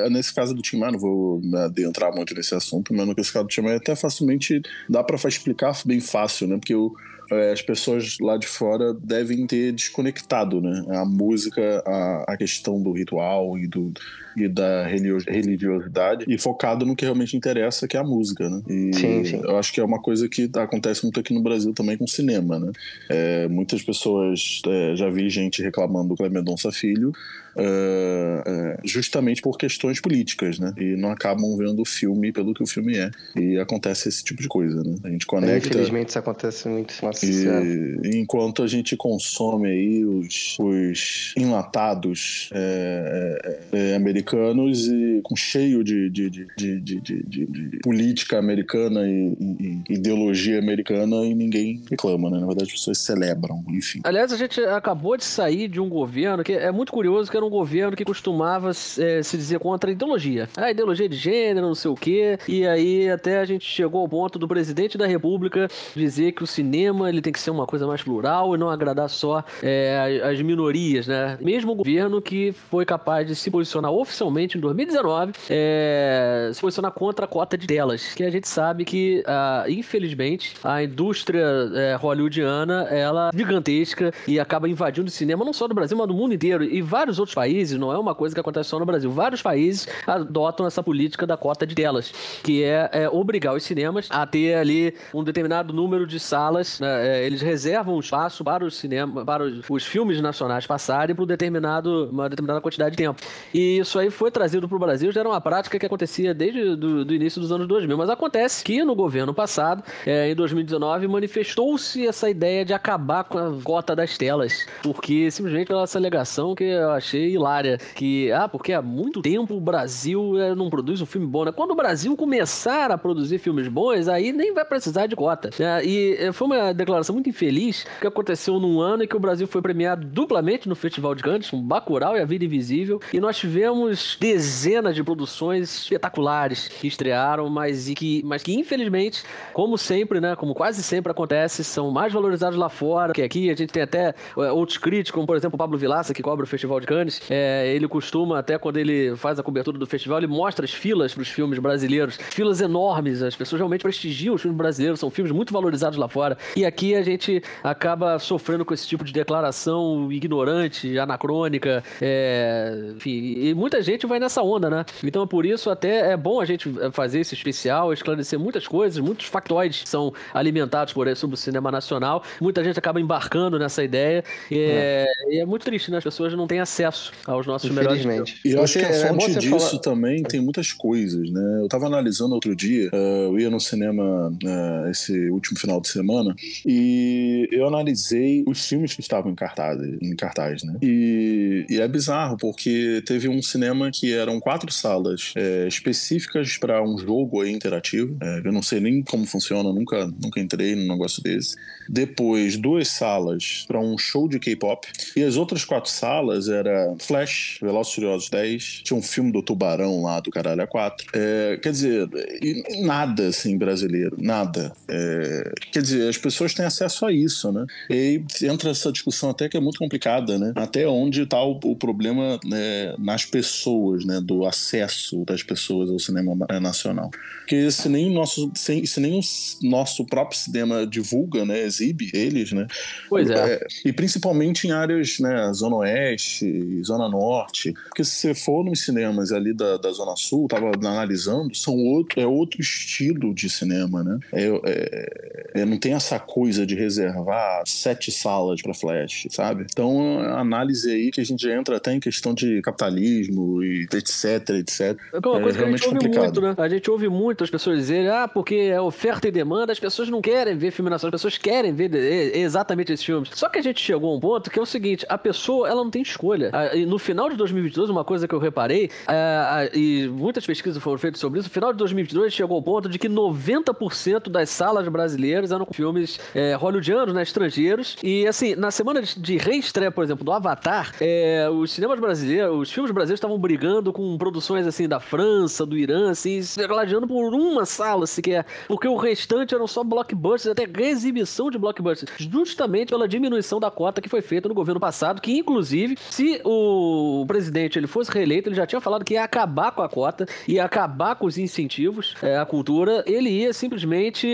B: nesse caso do Tim Maia, não vou adentrar muito nesse assunto, mas no caso do Tim Maia até facilmente dá para explicar bem fácil, né? Porque o é, as pessoas lá de fora devem ter desconectado, né? A música, a, a questão do ritual e, do, e da religiosidade e focado no que realmente interessa, que é a música, né? E
D: sim, sim.
B: eu acho que é uma coisa que acontece muito aqui no Brasil também com cinema, né? É, muitas pessoas, é, já vi gente reclamando do Cleber Mendonça Filho, é, é, justamente por questões políticas, né? E não acabam vendo o filme pelo que o filme é. E acontece esse tipo de coisa, né? A gente conecta...
D: Infelizmente isso acontece muito. Nossa,
B: e, enquanto a gente consome aí os, os enlatados é, é, é americanos e com cheio de, de, de, de, política americana e, e, ideologia americana e ninguém reclama, né? Na verdade as pessoas celebram, enfim.
C: Aliás, a gente acabou de sair de um governo que é muito curioso que era um governo que costumava é, se dizer contra a ideologia. A ideologia de gênero, não sei o quê. E aí até a gente chegou ao ponto do presidente da república dizer que o cinema ele tem que ser uma coisa mais plural e não agradar só é, as minorias, né? Mesmo o governo que foi capaz de se posicionar oficialmente em 2019, é, se posicionar contra a cota de telas, que a gente sabe que, ah, infelizmente, a indústria é, hollywoodiana, ela é gigantesca e acaba invadindo o cinema não só do Brasil, mas do mundo inteiro. E vários outros países, não é uma coisa que acontece só no Brasil. Vários países adotam essa política da cota de telas, que é, é obrigar os cinemas a ter ali um determinado número de salas. Né? É, eles reservam um espaço para os cinemas, para os, os filmes nacionais passarem por determinado, uma determinada quantidade de tempo. E isso aí foi trazido para o Brasil, já era uma prática que acontecia desde o do início dos anos 2000. Mas acontece que no governo passado, é, em 2019, manifestou-se essa ideia de acabar com a cota das telas, porque simplesmente pela essa alegação que eu achei hilária, que, ah, porque há muito tempo o Brasil é, não produz um filme bom, né? Quando o Brasil começar a produzir filmes bons, aí nem vai precisar de cota. É, e é, foi uma declaração muito infeliz que aconteceu num ano em que o Brasil foi premiado duplamente no Festival de Cannes, com Bacurau e A Vida Invisível, e nós tivemos dezenas de produções espetaculares que estrearam, mas, e que, mas que infelizmente, como sempre, né, como quase sempre acontece, são mais valorizados lá fora, que aqui a gente tem até é, outros críticos, como por exemplo o Pablo Vilaça, que cobra o Festival de Cannes, é, ele costuma, até quando ele faz a cobertura do festival, ele mostra as filas para os filmes brasileiros, filas enormes, as pessoas realmente prestigiam os filmes brasileiros, são filmes muito valorizados lá fora, e aqui a gente acaba sofrendo com esse tipo de declaração ignorante, anacrônica, é, enfim, e muita gente vai nessa onda, né? Então por isso até é bom a gente fazer esse especial, esclarecer muitas coisas, muitos factoides são alimentados por aí sobre o cinema nacional, muita gente acaba embarcando nessa ideia, é, é. E é muito triste, né? As pessoas não têm acesso aos nossos melhores filmes.
B: E eu acho que a é fonte é disso falar... também tem muitas coisas, né? Eu tava analisando outro dia, uh, eu ia no cinema uh, esse último final de semana, e eu analisei os filmes que estavam em cartaz, em cartaz né? E, e é bizarro, porque teve um cinema que eram quatro salas é, específicas para um jogo aí interativo. É, eu não sei nem como funciona, nunca, nunca entrei num negócio desse. Depois, duas salas para um show de K-pop. E as outras quatro salas era Flash, Velozes Furiosos 10, tinha um filme do Tubarão lá, do Caralho A4. É, quer dizer, nada assim brasileiro, nada. É, quer dizer, as pessoas têm acesso a isso, né? E entra essa discussão até que é muito complicada, né? Até onde está o, o, problema né, nas pessoas, né? Do acesso das pessoas ao cinema nacional. Porque se nem o nosso, se, se nem o nosso próprio cinema divulga, né? Exibe eles, né?
C: Pois é. é
B: e principalmente em áreas, né? Zona Oeste, Zona Norte. Porque se você for nos cinemas ali da, da Zona Sul, tava analisando, são outro, é outro estilo de cinema, né? É, é, é, não tem essa coisa de reservar sete salas para flash, sabe? Então, a análise aí que a gente entra até em questão de capitalismo e etc, etc.
C: É uma coisa é realmente que a gente complicado. ouve muito, né? A gente ouve muito as pessoas dizerem, ah, porque é oferta e demanda, as pessoas não querem ver filme nacional, as pessoas querem ver exatamente esses filmes. Só que a gente chegou a um ponto que é o seguinte, a pessoa, ela não tem escolha. No final de 2022, uma coisa que eu reparei, e muitas pesquisas foram feitas sobre isso, no final de 2022 chegou ao ponto de que 90% das salas brasileiras eram filmes é, hollywoodianos, né, estrangeiros, e assim, na semana de reestreia, por exemplo, do Avatar, é, os cinemas brasileiros, os filmes brasileiros estavam brigando com produções assim da França, do Irã, assim, se gladiando por uma sala sequer, porque o restante eram só blockbusters, até reexibição de blockbusters, justamente pela diminuição da cota que foi feita no governo passado, que inclusive, se o presidente ele fosse reeleito, ele já tinha falado que ia acabar com a cota, ia acabar com os incentivos é, à cultura, ele ia simplesmente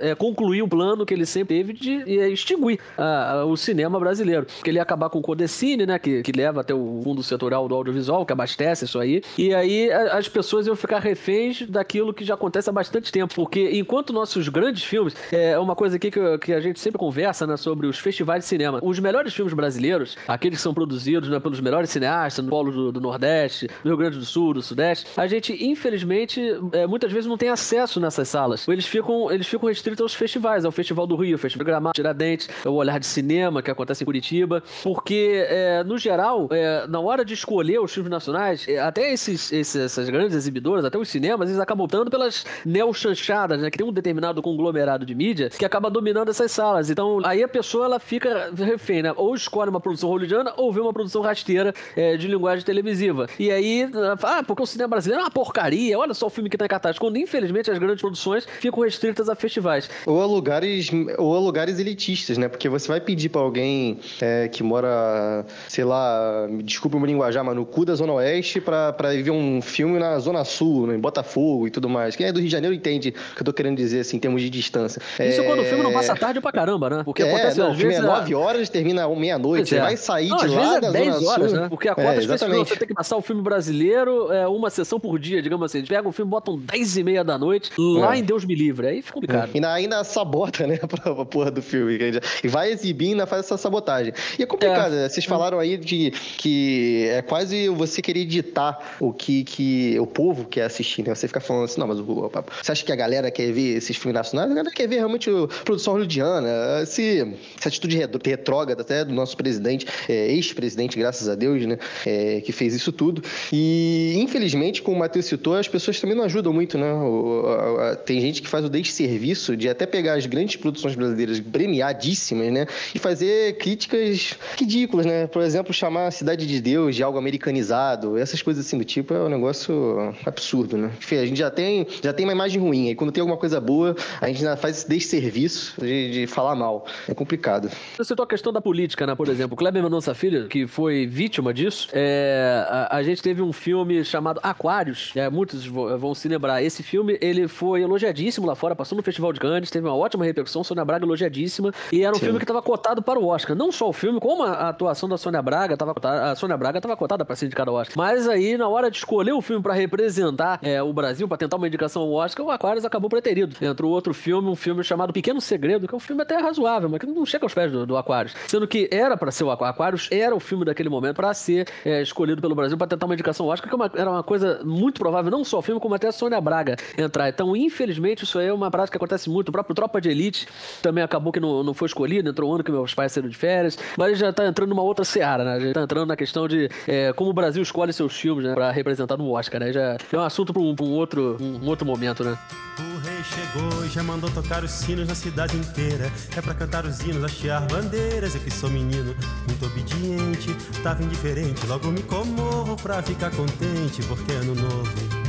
C: é, concluir o plano que ele sempre teve de é, extinguir a, a, o cinema brasileiro, que ele ia acabar com o Codecine, né, que, que leva até o fundo setorial do audiovisual, que abastece isso aí, e aí a, as pessoas iam ficar reféns daquilo que já acontece há bastante tempo, porque enquanto nossos grandes filmes, é uma coisa aqui que, que a gente sempre conversa, né, sobre os festivais de cinema, os melhores filmes brasileiros, aqueles que são produzidos né, pelos melhores cineastas no polo do, do, Nordeste, no Rio Grande do Sul, do Sudeste, a gente, infelizmente, é, muitas vezes não tem acesso nessas salas. Eles ficam, eles ficam restritos aos festivais, ao Festival do Rio, ao Festival Gramado, Tiradentes, o Olhar de Cinema, que acontece em Curitiba, porque, é, no geral, é, na hora de escolher os filmes nacionais, é, até esses, esses, essas grandes exibidoras, até os cinemas, eles acabam optando pelas neo-chanchadas, né? Que tem um determinado conglomerado de mídia que acaba dominando essas salas. Então, aí a pessoa, ela fica refém, né? Ou escolhe uma produção hollywoodiana ou vê uma produção rasteira é, de linguagem televisiva. E aí, ah, porque o cinema brasileiro é uma porcaria, olha só o filme que tá em cartaz. Quando, infelizmente, as grandes produções ficam restritas a festivais.
D: Ou a lugares, ou a lugares elitistas, né? Porque você vai pedir para alguém é, que mora, sei lá, desculpa o linguajar, mas no cu da Zona Oeste pra ver um filme na Zona Sul, né, em Botafogo e tudo mais. Quem é do Rio de Janeiro entende o que eu tô querendo dizer, assim, em termos de distância.
C: Isso é... quando o filme não passa tarde pra caramba, né?
D: Porque é, acontece não, às o filme é 9 horas, termina meia-noite. Você
C: É.
D: vai sair
C: Não,
D: de
C: às
D: lá
C: vezes
D: da
C: é 10
D: Zona
C: horas,
D: Sul.
C: né? Porque a
D: É,
C: cota
D: exatamente.
C: você tem que passar o filme brasileiro, é, uma sessão por dia, digamos assim. Eles pegam o filme, botam 10 e meia da noite, lá
D: É.
C: em Deus me livre. Aí fica complicado.
D: E ainda, ainda sabota, né, [LAUGHS] pra porra do filme. a E vai exibir e ainda faz essa sabotagem. E é complicado, né? Vocês falaram aí de que é quase você querer ditar o que, que o povo quer assistir, né? Você fica falando assim, não, mas o, você acha que a galera quer ver esses filmes nacionais? A galera quer ver realmente a produção hollywoodiana, esse, essa atitude retrógrada até do nosso presidente, é, ex-presidente, graças a Deus, né? é, que fez isso tudo. E, infelizmente, como o Matheus citou, as pessoas também não ajudam muito, né? O- a- a- tem gente que faz o desserviço de até pegar as grandes produções brasileiras premiadíssimas, né? E fazer críticas ridículas, né? Por exemplo, chamar a Cidade de Deus de algo americanizado, essas coisas assim do tipo é um negócio absurdo, né? A gente já tem, já tem uma imagem ruim, aí quando tem alguma coisa boa, a gente ainda faz esse desserviço de, de falar mal. É complicado.
C: Você citou a questão da política, né? Por exemplo, o Kleber Mendonça Filho, que foi vítima disso, é, a, a gente teve um filme chamado Aquários, é, muitos vão se lembrar. Esse filme, ele foi elogiadíssimo lá fora, passou no Festival de Cannes, teve uma ótima repercussão, Sônia Braga elogiadíssima, e era um
D: Sim.
C: filme que estava cotado para o Oscar. Não só o filme, como a, a atuação da Sônia Braga, tava cotada, a Sônia Braga estava cotada para ser indicada ao Oscar. Mas aí, na hora de escolher o filme para representar é, o Brasil, para tentar uma indicação ao Oscar, o Aquários acabou preterido. Entrou outro filme, um filme chamado Pequeno Segredo, que é um filme até razoável, mas que não chega aos pés do, do Aquários. Sendo que era para ser o Aqu- Aquários, era o filme daquele momento para ser é, escolhido pelo Brasil para tentar uma indicação Oscar, que é uma- era uma coisa muito provável, não só o filme, como até a Sônia Braga entrar. Então, infelizmente, isso aí é uma prática que acontece muito. O próprio Tropa de Elite também acabou que não, não foi escolhido, entrou um ano que meus pais saíram de férias, mas já tá entrando numa outra seara, né? Já tá entrando na questão de é, como o Brasil escolhe seus filmes, né, para representar no Oscar, né? Já é um assunto para um, um outro, um outro momento, né?
E: O rei chegou e já mandou tocar os sinos na cidade inteira. É pra cantar os hinos, hastear bandeiras. Eu que sou menino, muito obediente, tava indiferente. Logo me comovo pra ficar contente, porque é ano novo.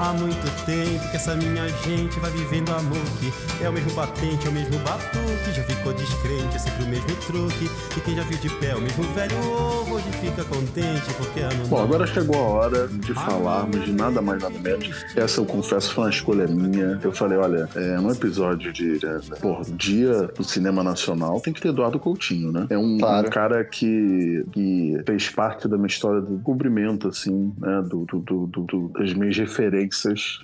E: Há muito tempo que essa minha gente vai vivendo amor que é o mesmo batente, é o mesmo batuque. Já ficou descrente, é sempre o mesmo truque. E quem já viu de pé o mesmo velho ovo, hoje fica contente, porque é ano
B: Bom, agora chegou a hora de falarmos de nada mais nada menos. Essa eu confesso foi uma escolha minha. Eu falei, olha, é um episódio de é, porra, dia do cinema nacional tem que ter Eduardo Coutinho, né? É um,
D: Claro.
B: um cara que, que fez parte da minha história do cobrimento, assim, né? Do, do, do- do- do- das minhas referências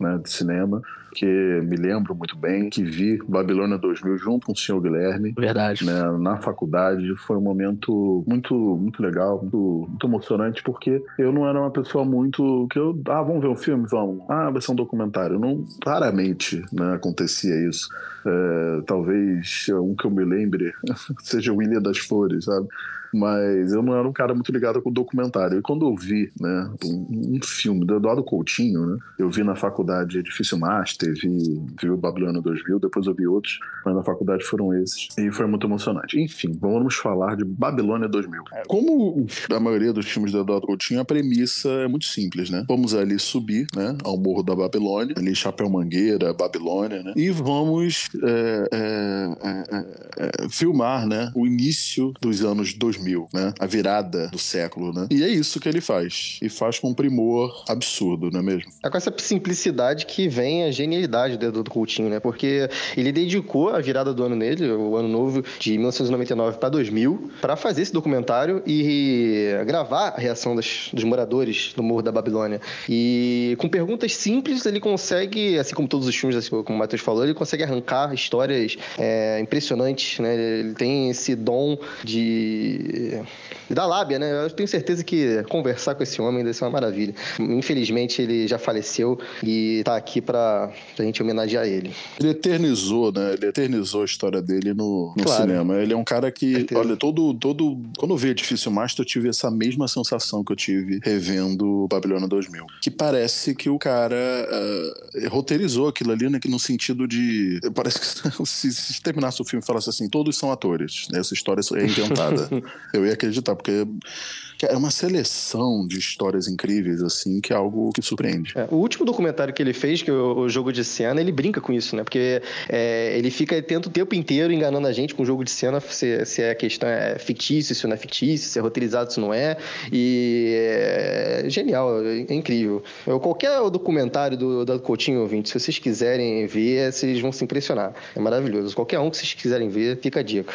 B: né, de cinema. Que me lembro muito bem, que vi Babilônia 2000 junto com o senhor Guilherme
C: Verdade.
B: né, na faculdade foi um momento muito muito legal, muito, muito emocionante, porque eu não era uma pessoa muito que eu, ah, vamos ver um filme, vamos, ah, vai ser um documentário, não, raramente, né, acontecia isso. É, talvez um que eu me lembre [LAUGHS] seja o Ilha das Flores, sabe? Mas eu não era um cara muito ligado com documentário. E quando eu vi, né, um, um filme do Eduardo Coutinho, né, eu vi na faculdade Edifício Master, vi, vi o Babilônia 2000, depois eu vi outros, mas na faculdade foram esses. E foi muito emocionante. Enfim, vamos falar de Babilônia 2000. Como a maioria dos filmes do Eduardo Coutinho, a premissa é muito simples, né? Vamos ali subir, né, ao Morro da Babilônia, ali Chapéu Mangueira, Babilônia, né? E vamos é, é, é, é, filmar, né, o início dos anos 2000, né? A virada do século, né? E é isso que ele faz. E faz com um primor absurdo, não é mesmo?
D: É com essa simplicidade que vem a genialidade do Eduardo Coutinho, né? Porque ele dedicou a virada do ano nele, o ano novo de 1999 para 2000, para fazer esse documentário e gravar a reação dos moradores do Morro da Babilônia. E com perguntas simples, ele consegue, assim como todos os filmes, assim como o Matheus falou, ele consegue arrancar histórias é, impressionantes, né? Ele tem esse dom de da lábia, né? Eu tenho certeza que conversar com esse homem deve ser uma maravilha. Infelizmente, ele já faleceu e tá aqui pra, pra gente homenagear ele.
B: Ele eternizou, né? Ele eternizou a história dele no, no
D: Claro.
B: cinema. Ele é um cara que, olha, todo, todo. Quando eu vi Edifício Master, eu tive essa mesma sensação que eu tive revendo Babilônia 2000. Que parece que o cara ah, roteirizou aquilo ali, né? Que no sentido de. Parece que [LAUGHS] se, se terminasse o filme e falasse assim: todos são atores. né, Essa história é inventada. [LAUGHS] eu ia acreditar, porque é uma seleção de histórias incríveis, assim, que é algo que surpreende.
D: É, o último documentário que ele fez, que é o, o Jogo de Cena, ele brinca com isso, né? Porque é, ele fica tenta o tempo inteiro enganando a gente com o jogo de cena, se, se a questão é fictícia, se não é fictício, se é roteirizado, se não é. E é genial, é incrível. Eu, qualquer documentário do, do Coutinho, ouvinte, se vocês quiserem ver, vocês vão se impressionar. É maravilhoso. Qualquer um que vocês quiserem ver, fica a dica.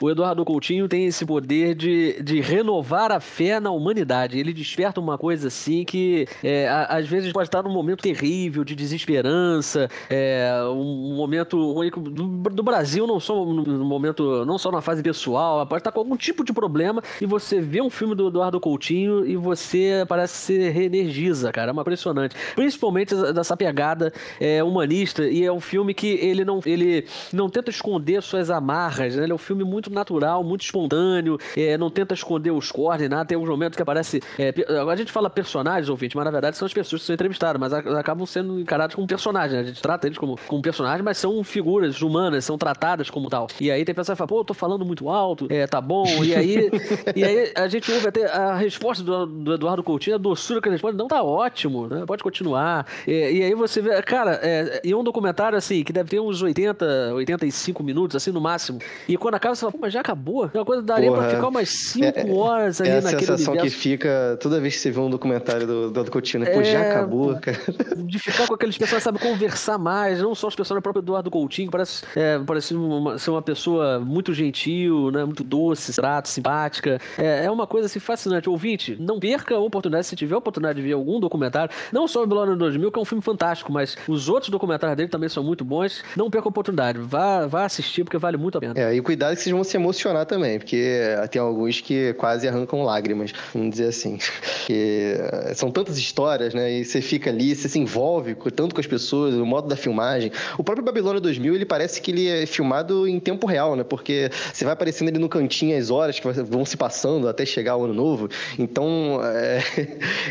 C: O Eduardo Coutinho tem esse poder poder de, de renovar a fé na humanidade. Ele desperta uma coisa assim que é, às vezes pode estar num momento terrível de desesperança, é, um momento ruim do, do Brasil, não só no momento, não só na fase pessoal, pode estar com algum tipo de problema e você vê um filme do Eduardo Coutinho e você parece se reenergiza, cara. É uma impressionante. Principalmente dessa pegada é, humanista e é um filme que ele não, ele não tenta esconder suas amarras, né? Ele é um filme muito natural, muito espontâneo, é, não tenta esconder os cortes, nada. Tem alguns momentos que aparece. É, agora a gente fala personagens, ouvinte, mas na verdade são as pessoas que são entrevistadas, mas acabam sendo encarados como personagens. Né? A gente trata eles como, como personagens, mas são figuras humanas, são tratadas como tal. E aí tem pessoas que falam, pô, eu tô falando muito alto, é, tá bom. E aí, [LAUGHS] e aí a gente ouve até a resposta do, do Eduardo Coutinho, a doçura que ele responde, não tá ótimo, né? Pode continuar. E, e aí você vê, cara, é, e um documentário assim, que deve ter uns 80, 85 minutos, assim, no máximo. E quando acaba, você fala, pô, mas já acabou? É uma coisa daria Porra, pra ficar umas 5 é, horas ali
D: é a
C: naquele
D: sensação universo. que fica toda vez que você vê um documentário do Eduardo Coutinho, né? Pô, já é, acabou, cara.
C: De ficar com aqueles pessoas, sabe, conversar mais, não só os pessoas, o próprio Eduardo Coutinho, parece, é, parece uma, ser uma pessoa muito gentil, né? Muito doce, trato, simpática. É, é uma coisa assim fascinante. Ouvinte, não perca a oportunidade, se tiver a oportunidade de ver algum documentário, não só o Babilônia 2000, que é um filme fantástico, mas os outros documentários dele também são muito bons. Não perca a oportunidade, vá, vá assistir, porque vale muito a pena.
D: É, e cuidado que vocês vão se emocionar também, porque tem alguns que quase arrancam lágrimas, vamos dizer assim. Porque são tantas histórias, né? E você fica ali, você se envolve tanto com as pessoas, o modo da filmagem. O próprio Babilônia 2000, ele parece que ele é filmado em tempo real, né? Porque você vai aparecendo ali no cantinho as horas que vão se passando até chegar o ano novo. Então, é,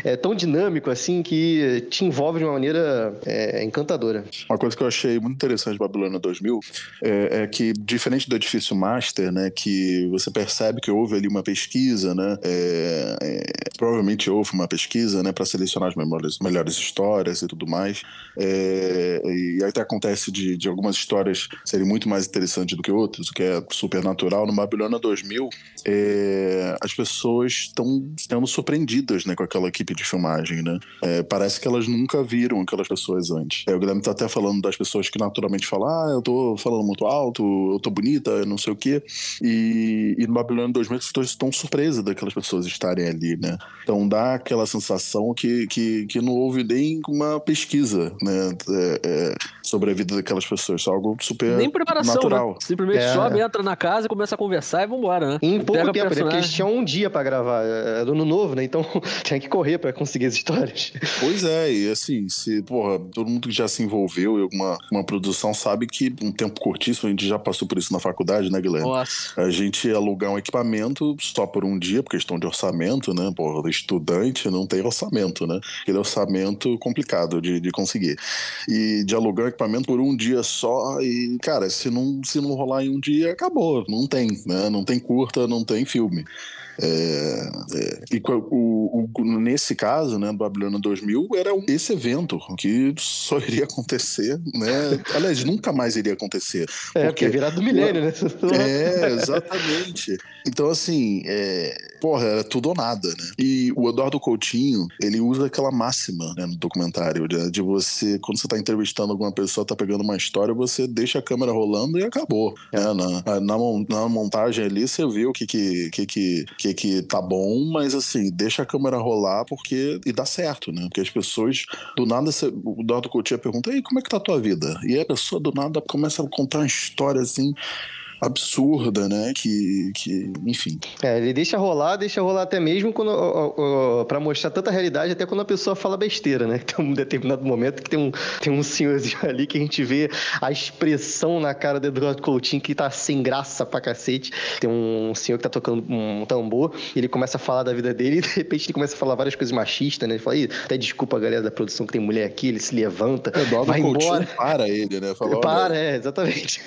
D: [LAUGHS] é tão dinâmico assim que te envolve de uma maneira é, encantadora.
B: Uma coisa que eu achei muito interessante de Babilônia 2000 é, é, que, diferente do edifício Master, né, que você percebe que houve ali uma pesquisa, né, é, é, provavelmente houve uma pesquisa, né, para selecionar as melhores, melhores histórias e tudo mais. É, e até acontece de, de algumas histórias serem muito mais interessantes do que outras, o que é super natural. No Babilônia 2000, é, as pessoas estão sendo surpreendidas né, com aquela equipe de filmagem. Né? É, parece que elas nunca viram aquelas pessoas antes. É, o Guilherme está até falando das pessoas que naturalmente falam: ah, eu tô falando muito alto, eu tô bonita, não sei o quê. E, e no Babilônia 2000 as pessoas estão surpresas daquelas pessoas estarem ali. Né? Então dá aquela sensação que, que, que não houve nem uma pesquisa né, é, é sobre a vida daquelas pessoas. Isso é algo super Nem preparação, né? natural. Né?
C: Simplesmente é. sobe, entra na casa, começa a conversar e vambora, né?
D: Em pouco Pega tempo, né? Porque eles tinham um dia pra gravar. Era é, ano novo, né? Então [LAUGHS] tinha que correr pra conseguir as histórias.
B: Pois é, e assim, se, porra, todo mundo que já se envolveu em alguma uma produção sabe que um tempo curtíssimo, a gente já passou por isso na faculdade, né, Guilherme? Nossa. A gente ia alugar um equipamento só por um dia, por questão de orçamento, né? Porra, estudante não tem orçamento, né? Aquele orçamento complicado de, de conseguir. E de alugar equipamento por um dia só e, cara, se não, se não rolar em um dia, acabou. Não tem, né? Não tem curta, não tem filme. É, é, e o, o, nesse caso, né, Babilônia 2000, era esse evento que só iria acontecer, né? Aliás, nunca mais iria acontecer.
D: É, porque é virado do milênio, né? [LAUGHS]
B: É, exatamente. Então, assim, é, porra, era tudo ou nada, né? E o Eduardo Coutinho, ele usa aquela máxima né, no documentário, de, de você, quando você tá entrevistando alguma pessoa, tá pegando uma história, você deixa a câmera rolando e acabou. Né? Na, na, na montagem ali, você viu o que que, que, que que, que tá bom, mas assim, deixa a câmera rolar porque. E dá certo, né? Porque as pessoas, do nada, você, o Eduardo Coutinho pergunta: Ei, como é que tá a tua vida? E aí a pessoa, do nada, começa a contar uma história assim absurda, né? Que, que enfim.
D: É, ele deixa rolar, deixa rolar até mesmo quando para mostrar tanta realidade, até quando a pessoa fala besteira, né? [LAUGHS] Tem um determinado momento que tem um, tem um senhorzinho [LAUGHS] ali que a gente vê a expressão na cara do Eduardo Coutinho que tá sem graça pra cacete. Tem um senhor que tá tocando um tambor, e ele começa a falar da vida dele e [LAUGHS] de repente ele começa a falar várias coisas machistas, né? Ele fala, até desculpa a galera da produção que tem mulher aqui, ele se levanta, Eduardo vai Coutinho embora.
B: para ele, né?
D: Fala, para, é, exatamente.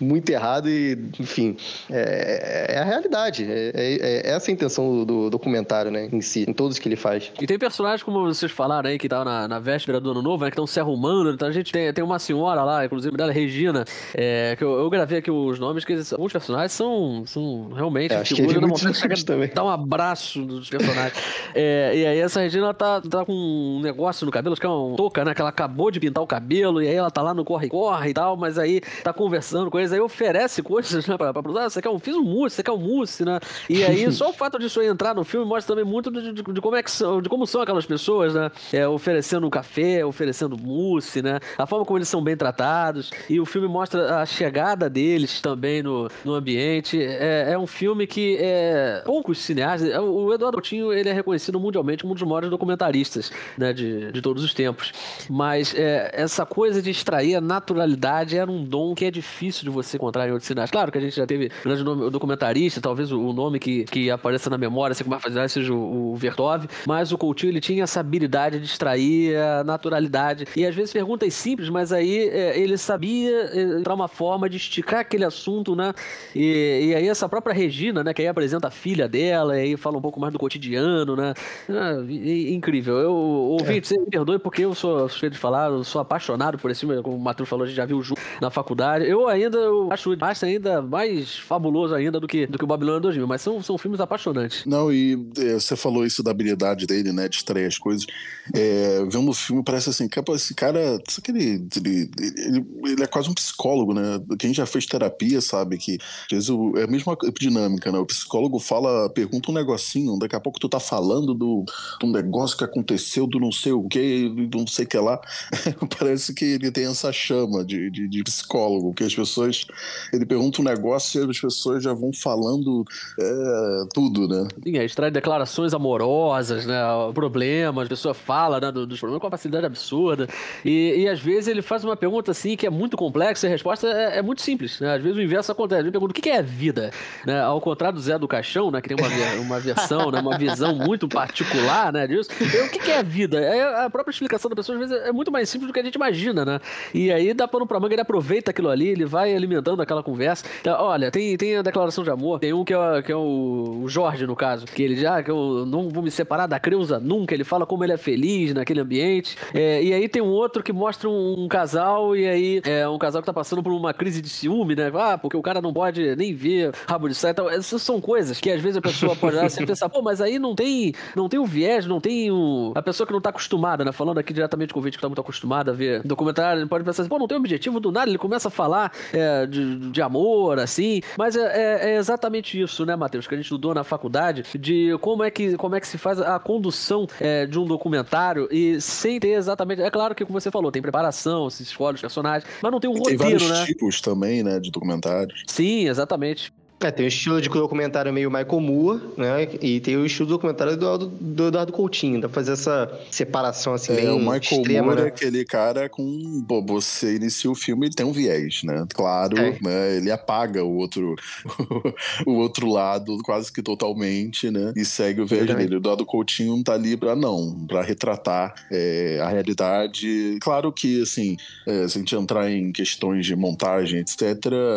D: Muito errado e enfim, é, é a realidade. É, é, é, essa a intenção do, documentário, né, em si, em todos que ele faz.
C: E tem personagens, como vocês falaram aí, que tá na, na véspera do ano novo, né, que estão se arrumando. Então a gente tem, tem uma senhora lá, inclusive dela, Regina, é, que eu, eu, gravei aqui os nomes, que alguns personagens são, são realmente é, figuras da [LAUGHS] montanha. Também. Dá um abraço dos personagens. é, e aí essa Regina tá, tá com um negócio no cabelo, acho que é uma touca, né, que ela acabou de pintar o cabelo, e aí ela tá lá no corre-corre e tal, mas aí tá conversando com eles, aí oferece coisas, né? Pra. Ah, você quer um, fiz um mousse, você quer um mousse, né? E aí, [LAUGHS] só o fato disso entrar no filme mostra também muito de, de, de como, é que são, de como são aquelas pessoas, né? É, oferecendo um café, oferecendo mousse, né? A forma como eles são bem tratados. E o filme mostra a chegada deles também no, no ambiente. É, é um filme que é, poucos cineastas. é, O Eduardo Coutinho ele é reconhecido mundialmente como um dos maiores documentaristas né, de, de todos os tempos. Mas é, essa coisa de extrair a naturalidade era um dom que é difícil de você encontrar em outros Claro que a gente já teve grande nome, documentarista, talvez o, o nome que, que apareça na memória, assim, com mais facilidade, seja o, o Vertov. Mas o Coutinho ele tinha essa habilidade de extrair a naturalidade. E às vezes perguntas simples, mas aí é, ele sabia é, encontrar uma forma de esticar aquele assunto, né? E, e aí essa própria Regina, né, que aí apresenta a filha dela, e aí fala um pouco mais do cotidiano, né? Ah, e- e- incrível. Eu, ouvinte, você me perdoe porque eu sou suspeito de falar, eu sou apaixonado por esse filme, como o Matheus falou, a gente já viu junto na faculdade. Eu ainda eu acho o Master ainda mais fabuloso ainda do que, do que o Babilônia 2000, mas são, são filmes apaixonantes.
B: Não, e é, você falou isso da habilidade dele, né, de extrair as coisas. É, vendo o filme, parece assim, cara, pô, esse cara, que ele, ele, ele, ele é quase um psicólogo, né? Quem já fez terapia sabe que às vezes o- é a mesma dinâmica, né? O psicólogo fala, pergunta um negocinho, daqui a pouco tu tá falando do, do negócio que aconteceu, do não sei o que, do não sei o que lá. [LAUGHS] parece que ele tem essa chama de, de, de psicólogo, que as pessoas. Ele pergunta um negócio e as pessoas já vão falando é, tudo, né?
C: Sim, aí extrai declarações amorosas, né? Problemas, a pessoa fala né, do- dos problemas com uma facilidade absurda. E, e às vezes ele faz uma pergunta assim que é muito complexa e a resposta é, é muito simples. Né? Às vezes o inverso acontece. Ele pergunta o que é vida? Né? Ao contrário do Zé do Caixão, né? Que tem uma, uma versão, né? uma visão muito particular né, disso. E o que é vida? Aí a própria explicação da pessoa às vezes é muito mais simples do que a gente imagina, né? E aí dá pano pra manga, ele aproveita aquilo ali, ele vai alimentando aquela conversa. Então, olha, tem, tem a declaração de amor, tem um que é, que é o, o Jorge, no caso, que ele já, que eu não vou me separar da Creuza nunca, ele fala como ele é feliz naquele ambiente. É, e aí tem um outro que mostra um, um casal, e aí é um casal que tá passando por uma crise de ciúme, né? Ah, porque o cara não pode nem ver rabo de saia. Então, essas são coisas que às vezes a pessoa pode olhar assim e pensar, pô, mas aí não tem, não tem o viés, não tem o. A pessoa que não tá acostumada, né? Falando aqui diretamente com o vídeo que tá muito acostumada a ver documentário, ele pode pensar assim, pô, não tem objetivo do nada, ele começa a falar é, de, de amor, assim. Mas é, é- é exatamente isso, né, Matheus, que a gente estudou na faculdade, de como é que, como é que se faz a condução é, de um documentário e sem ter exatamente. É claro que, como você falou, tem preparação, se escolhe os personagens, mas não tem um
B: Tem
C: roteiro,
B: vários
C: né?
B: tipos também, né, de documentários.
C: Sim, exatamente.
D: É, tem o estilo de documentário meio Michael Moore, né? E tem o estilo documentário do, Eduardo- do Eduardo Coutinho. Dá pra fazer essa separação assim,
B: É,
D: bem
B: o Michael
D: extrema,
B: Moore é
D: né?
B: aquele cara com. Pô, você inicia o filme, ele tem um viés, né? Claro,
D: É.
B: né? Ele apaga o outro, [LAUGHS] o outro lado quase que totalmente, né? E segue o viés dele. O Eduardo Coutinho tá ali pra não, pra retratar é, a realidade. Claro que, assim, é, se a gente entrar em questões de montagem, etc.,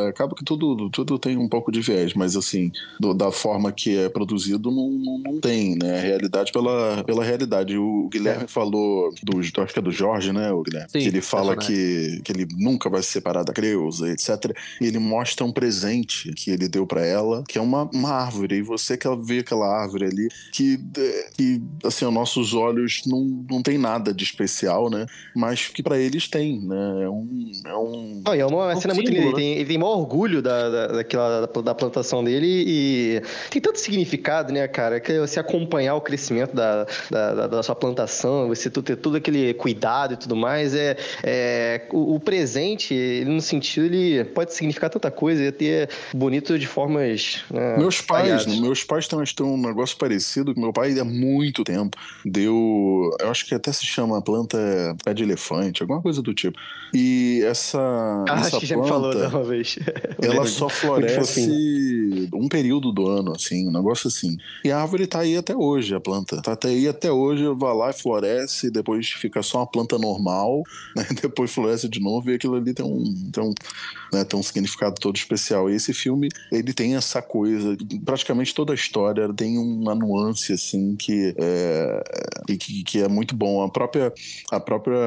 B: acaba que tudo, tudo tem um pouco de viés, mas assim, do- da forma que é produzido, não, não, não tem, né? A realidade pela, pela realidade. O Guilherme falou, do, acho que é do Jorge, né, o Guilherme?
C: Sim,
B: que ele fala que, que ele nunca vai se separar da Creuza, etc. E ele mostra um presente que ele deu pra ela, que é uma, uma árvore. E você que vê aquela árvore ali, que, é, que assim, aos nossos olhos não, não tem nada de especial, né? Mas que pra eles tem, né? É um. É um
D: Não, e é uma
C: Um
D: cena muito linda. Ele tem, ele tem maior orgulho da, da, daquela, da, da plantação dele e tem tanto significado, né, cara? Que você acompanhar o crescimento da, da, da- da sua plantação, você ter todo aquele cuidado e tudo mais, é, é o, o presente, ele, no sentido, ele pode significar tanta coisa e ter bonito de formas. né,
B: Meus pais,
D: variadas.
B: meus pais têm, têm um negócio parecido. Meu pai há muito tempo deu, eu acho que até se chama planta pé de elefante, alguma coisa do tipo. E essa,
D: Ah,
B: essa
D: acho que já me falou
B: planta,
D: da uma vez. [LAUGHS]
B: ela só
D: Muito
B: um período do ano, assim, um negócio assim. E a árvore tá aí até hoje, a planta. Tá até aí até hoje, vai lá e floresce, depois fica só uma planta normal, [LAUGHS] né? depois floresce de novo e aquilo ali tem um, tem um, né, tem um significado todo especial. E esse filme, ele tem essa coisa, praticamente toda a história tem uma nuance, assim, que é, e que, que é muito bom. A própria, a própria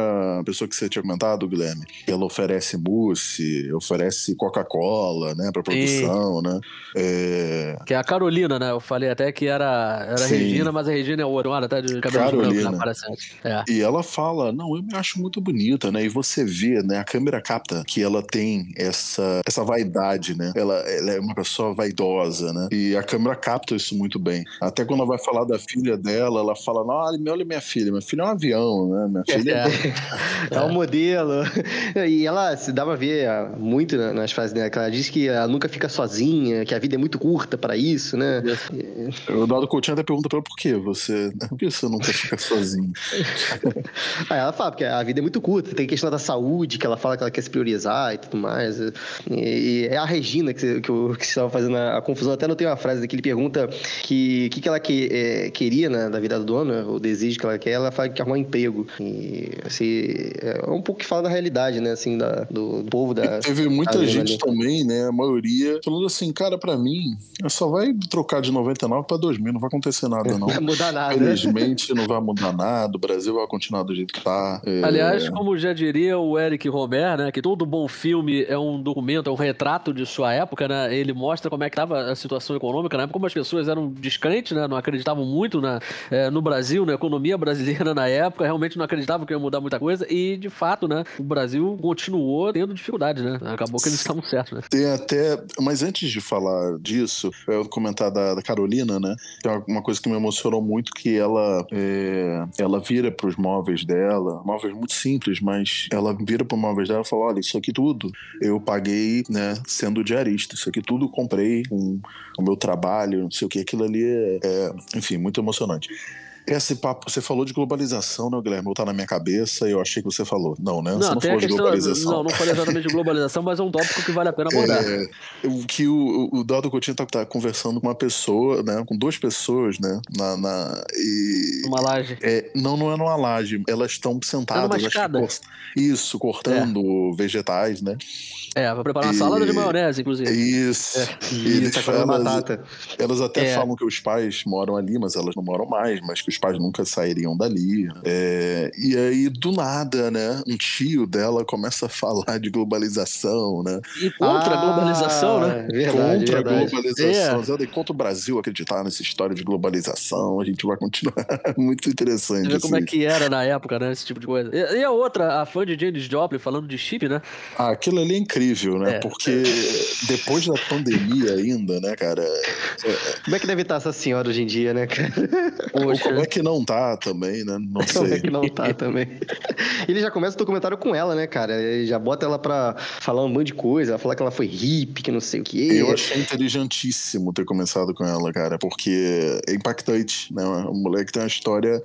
B: pessoa que você tinha comentado, Guilherme, ela oferece mousse, oferece Coca-Cola, né, pra produção, né? Né? É...
C: Que é a Carolina, né? Eu falei até que era, era a
B: Sim.
C: Regina, mas a Regina é outra, olha, tá de cabelo branco,
B: Carolina.
C: né? Parece. É.
B: E ela fala, não, eu me acho muito bonita, né? E você vê, né? A câmera capta que ela tem essa, essa vaidade, né? Ela, ela é uma pessoa vaidosa, né? E a câmera capta isso muito bem. Até quando ela vai falar da filha dela, ela fala, não, olha minha filha, minha filha é um avião, né? Minha [LAUGHS] filha
C: É.
D: É [LAUGHS] um modelo. [LAUGHS] E ela se dá pra ver muito na- nas frases dela, que ela diz que ela nunca fica sozinha, que a vida é muito curta pra isso, né?
B: O Dado Coutinho até pergunta pra ela por que você. Por que você nunca fica sozinho? [LAUGHS]
D: Aí ela fala, porque a vida é muito curta, tem questão da saúde, que ela fala que ela quer se priorizar e tudo mais. E, e é a Regina que, você- que, eu- que você estava fazendo a, a confusão. Até não tem uma frase que ele pergunta que o que, que ela que, é, queria né, da vida do dono, o desejo que ela quer, ela fala que arrumar um emprego. E assim, é um pouco que fala da realidade, né, assim, da, do, do povo da.
B: Teve muita gente
D: ali.
B: também, né? A maioria, falando assim, cara, pra mim, só vai trocar de 99 pra 2000, não vai acontecer nada, não.
D: Não [LAUGHS] vai mudar nada. né?
B: Felizmente não vai mudar nada, o Brasil vai continuar do jeito que tá. É,
C: Aliás, como já diria o Eric Romer, né, que todo bom filme é um documento, é um retrato de sua época, né? Ele mostra como é que estava a situação econômica na época, como as pessoas eram descrentes, né? Não acreditavam muito na, eh, no Brasil, na economia brasileira na época, realmente não acreditavam que ia mudar muita coisa e, de fato, né, o Brasil continuou tendo dificuldades, né? Acabou que eles estavam certos, né?
B: Tem até. Mas antes de falar disso, vou comentar da, da Carolina, né? Tem uma- uma coisa que me emocionou muito que ela é, ela vira pros móveis dela, móveis muito simples, mas ela vira pro móveis dela e fala: olha, isso aqui tudo eu paguei, né, sendo diarista. Isso aqui tudo eu comprei com o meu trabalho, não sei o que. Aquilo ali é, é, enfim, muito emocionante. Esse papo, você falou de globalização, né, Guilherme? Tá na minha cabeça e eu achei que você falou. Não, né? você
C: Não,
B: falou de globalização.
C: Não, não falei exatamente de globalização, mas é um tópico que vale a pena abordar.
B: É, o que o, o Dado Coutinho tá, tá conversando com uma pessoa, né? Com duas pessoas, né? Na, na- e,
C: Uma laje.
B: é, não, não é numa laje. Elas estão sentadas.
C: numa
B: acho que
C: escada.
B: cor- isso, cortando vegetais, né?
C: É, vai preparar uma
B: E-
C: salada de maionese, inclusive.
B: Isso.
C: É.
B: E eles
D: Tá batata.
B: Elas até
C: É.
B: falam que os pais moram ali, mas elas não moram mais, mas que os pais nunca sairiam dali. É, e aí, do nada, né? Um tio dela começa a falar de globalização, né?
C: E contra a globalização, né?
D: Ah, Verdade,
B: contra
D: verdade.
B: a globalização.
C: É.
B: Enquanto o Brasil acreditar nessa história de globalização, a gente vai continuar. [LAUGHS] Muito interessante.
C: Você vê como é
B: assim.
C: que era na época, né? Esse tipo de coisa. E, e a outra, a fã de Janis Joplin falando de chip, né?
B: Ah, aquilo ali é incrível, né?
C: É.
B: Porque depois da pandemia ainda, né, cara? [LAUGHS]
D: Como é que deve estar essa senhora hoje em dia, né, cara?
C: Poxa.
B: Como é que não tá também, né? Não [LAUGHS]
D: Como é
B: sei.
D: que não tá também? [LAUGHS] Ele já começa o documentário com ela, né, cara? Ele já bota ela pra falar um monte de coisa, ela fala que ela foi hippie, que não sei o quê.
B: Eu achei inteligentíssimo ter começado com ela, cara, porque é impactante, né? O moleque tem uma história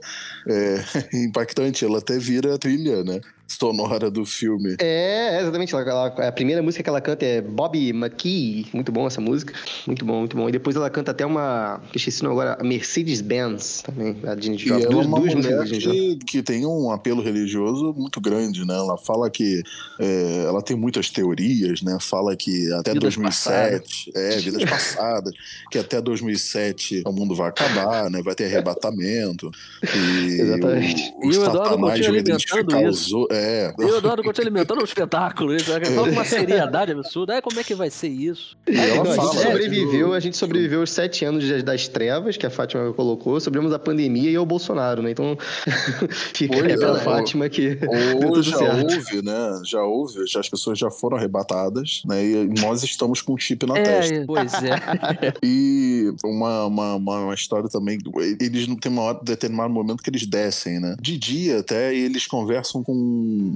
B: é, [LAUGHS] impactante. Ela até vira trilha, né? Sonora do filme.
D: É, é, exatamente. Ela, ela- a primeira música que ela canta é Bobby McKee. Muito bom essa música. Muito bom, muito bom. E depois ela canta até uma. Esqueci o nome agora. Mercedes-Benz também. A
B: E
D: Joplin.
B: é
D: Duas,
B: uma
D: duas
B: mulher que, que tem um apelo religioso muito grande, né? Ela fala que é, ela tem muitas teorias, né? Fala que até
C: Vidas
B: 2007, é, vidas [LAUGHS] passadas, que até 2007 o mundo vai acabar, né? Vai ter arrebatamento. E [LAUGHS]
D: Exatamente.
B: O, o
C: E o Eduardo
B: Satanás vai identificar
C: isso.
B: os outros. É,
C: E o Eduardo continua alimentando um espetáculo. Isso, né? Com uma seriedade absurda. É, como é que vai ser isso? É,
D: Não, a gente
B: né,
D: sobreviveu, a gente sobreviveu os sete anos de- das trevas que a Fátima colocou, sobrevivemos a pandemia e ao Bolsonaro, né? Então [LAUGHS] fica aí pra
B: é,
D: Fátima que [LAUGHS]
B: Ou já
D: certo.
B: houve, né? Já houve, já as pessoas já foram arrebatadas, né? E nós estamos com um chip na testa.
C: É, pois é. [LAUGHS]
B: E uma, uma, uma, uma história também, eles não tem uma hora, determinado momento que eles descem, né? De dia até eles conversam com,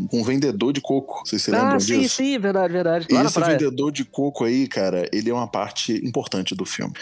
B: com um vendedor de coco. Vocês se lembram
C: ah, sim,
B: disso?
C: sim, verdade, verdade.
B: E
C: Lá
B: esse vendedor de coco aí, cara, ele é uma parte importante do filme.